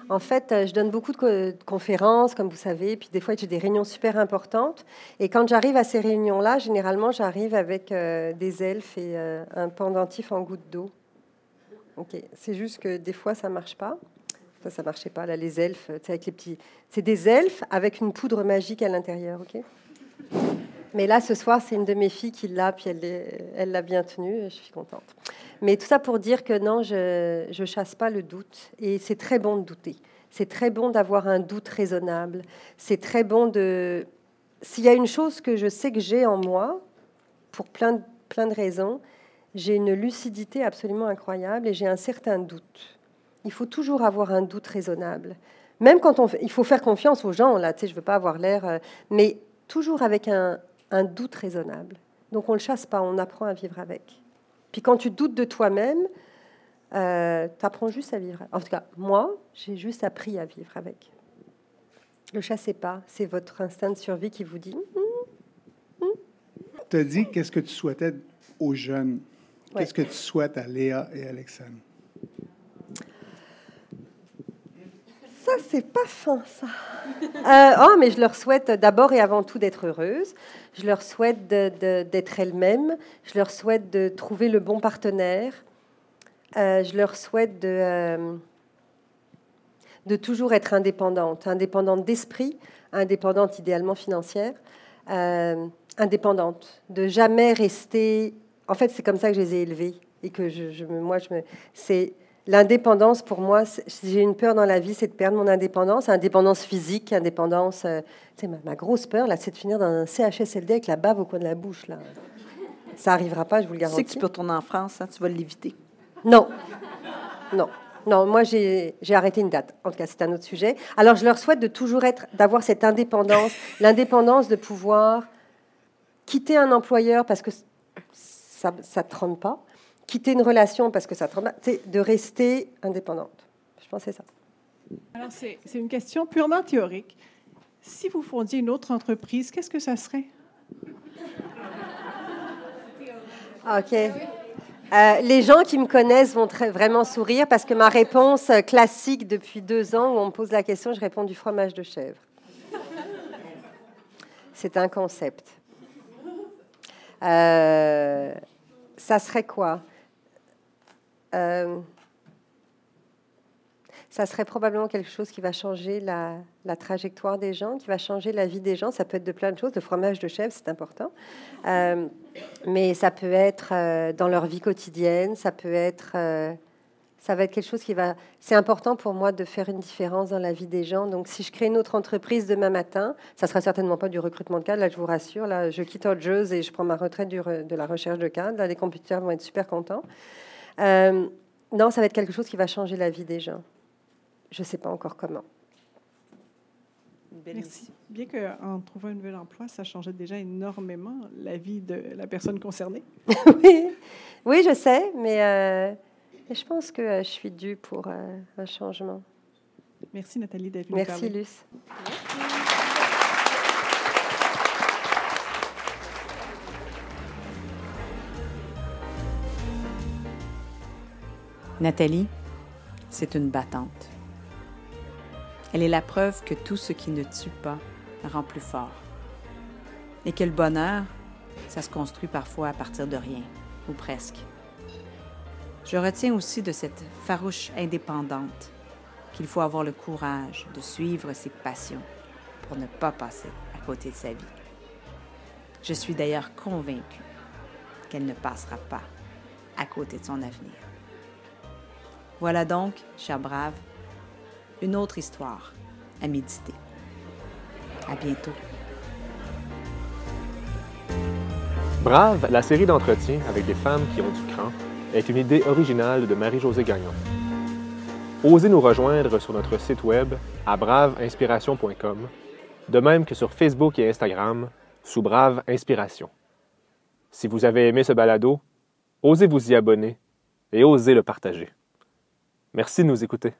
En fait, euh, je donne beaucoup de, co- de conférences, comme vous savez, puis des fois, j'ai des réunions super importantes. Et quand j'arrive à ces réunions-là, généralement, j'arrive avec euh, des elfes et un pendentif en gouttes d'eau. Ok, c'est juste que des fois, ça marche pas. Ça, ça marchait pas. Là, les elfes, avec les petits. C'est des elfes avec une poudre magique à l'intérieur, ok? Mais là, ce soir, c'est une de mes filles qui l'a, puis elle l'a bien tenue. et Je suis contente. Mais tout ça pour dire que non, je je chasse pas le doute. Et c'est très bon de douter. C'est très bon d'avoir un doute raisonnable. C'est très bon de. S'il y a une chose que je sais que j'ai en moi, pour plein de, plein de raisons, j'ai une lucidité absolument incroyable et j'ai un certain doute. Il faut toujours avoir un doute raisonnable. Même quand on il faut faire confiance aux gens, là, tu sais, je veux pas avoir l'air, euh, mais toujours avec un, un doute raisonnable. Donc on le chasse pas, on apprend à vivre avec. Puis quand tu doutes de toi-même, euh, tu apprends juste à vivre. En tout cas, moi, j'ai juste appris à vivre avec. Le chassez pas, c'est votre instinct de survie qui vous dit. Hum, Tu as dit qu'est-ce que tu souhaitais aux jeunes? Ouais. Qu'est-ce que tu souhaites à Léa et Alexandre? Ça, c'est pas fin, ça. Euh, oh, mais je leur souhaite d'abord et avant tout d'être heureuses. Je leur souhaite d'être elles-mêmes. Je leur souhaite de trouver le bon partenaire. Euh, je leur souhaite de, euh, toujours être indépendante, indépendante d'esprit, indépendante idéalement financière, indépendante, de jamais rester. En fait, c'est comme ça que je les ai élevées et que je, je moi, je me, c'est L'indépendance, pour moi, c'est- si j'ai une peur dans la vie, c'est de perdre mon indépendance, indépendance physique, indépendance. euh, tu sais, ma, ma grosse peur, là, c'est de finir dans un CHSLD avec la bave au coin de la bouche, là. Ça arrivera pas, je vous le Tu sais garantis. que tu peux retourner en France, hein, tu vas l'éviter. Non, non, non. Moi, j'ai j'ai arrêté une date. En tout cas, c'est un autre sujet. Alors, je leur souhaite de toujours être, d'avoir cette indépendance, <laughs> l'indépendance de pouvoir quitter un employeur parce que ça ne te rend pas, quitter une relation parce que ça sais, de rester indépendante. Je pense c'est ça. Alors, c'est c'est une question purement théorique. Si vous fondiez une autre entreprise, qu'est-ce que ça serait? Ah, OK. Euh, les gens qui me connaissent vont très, vraiment sourire parce que ma réponse classique depuis deux ans où on me pose la question, je réponds du fromage de chèvre. C'est un concept. Euh, ça serait quoi? Euh, Ça serait probablement quelque chose qui va changer la, trajectoire des gens, qui va changer la vie des gens. Ça peut être de plein de choses. Le fromage de chèvre, c'est important. Euh, mais ça peut être euh, dans leur vie quotidienne, ça peut être, ça va être quelque chose qui va. C'est important pour moi de faire une différence dans la vie des gens. Donc, si je crée une autre entreprise demain matin, ça sera certainement pas du recrutement de cadres. Là, je vous rassure. Là, je quitte Hodges et je prends ma retraite de la recherche de cadres. Là, les compétiteurs vont être super contents. Euh, non, ça va être quelque chose qui va changer la vie des gens. Je sais pas encore comment. Merci. Bien qu'en trouvant un nouvel emploi, ça changeait déjà énormément la vie de la personne concernée. <laughs> oui, oui, je sais, mais, euh, je pense que euh, je suis due pour euh, un changement. Merci Nathalie d'être venue Merci, parler. Luce. Nathalie, c'est une battante. Elle est la preuve que tout ce qui ne tue pas rend plus fort. Et que le bonheur, ça se construit parfois à partir de rien, ou presque. Je retiens aussi de cette farouche indépendante qu'il faut avoir le courage de suivre ses passions pour ne pas passer à côté de sa vie. Je suis d'ailleurs convaincue qu'elle ne passera pas à côté de son avenir. Voilà donc, chers braves, une autre histoire à méditer. À bientôt. Brave, la série d'entretiens avec des femmes qui ont du cran, est une idée originale de Marie-Josée Gagnon. Osez nous rejoindre sur notre site web à braveinspiration.com, de même que sur Facebook et Instagram sous Brave Inspiration. Si vous avez aimé ce balado, osez vous y abonner et osez le partager. Merci de nous écouter.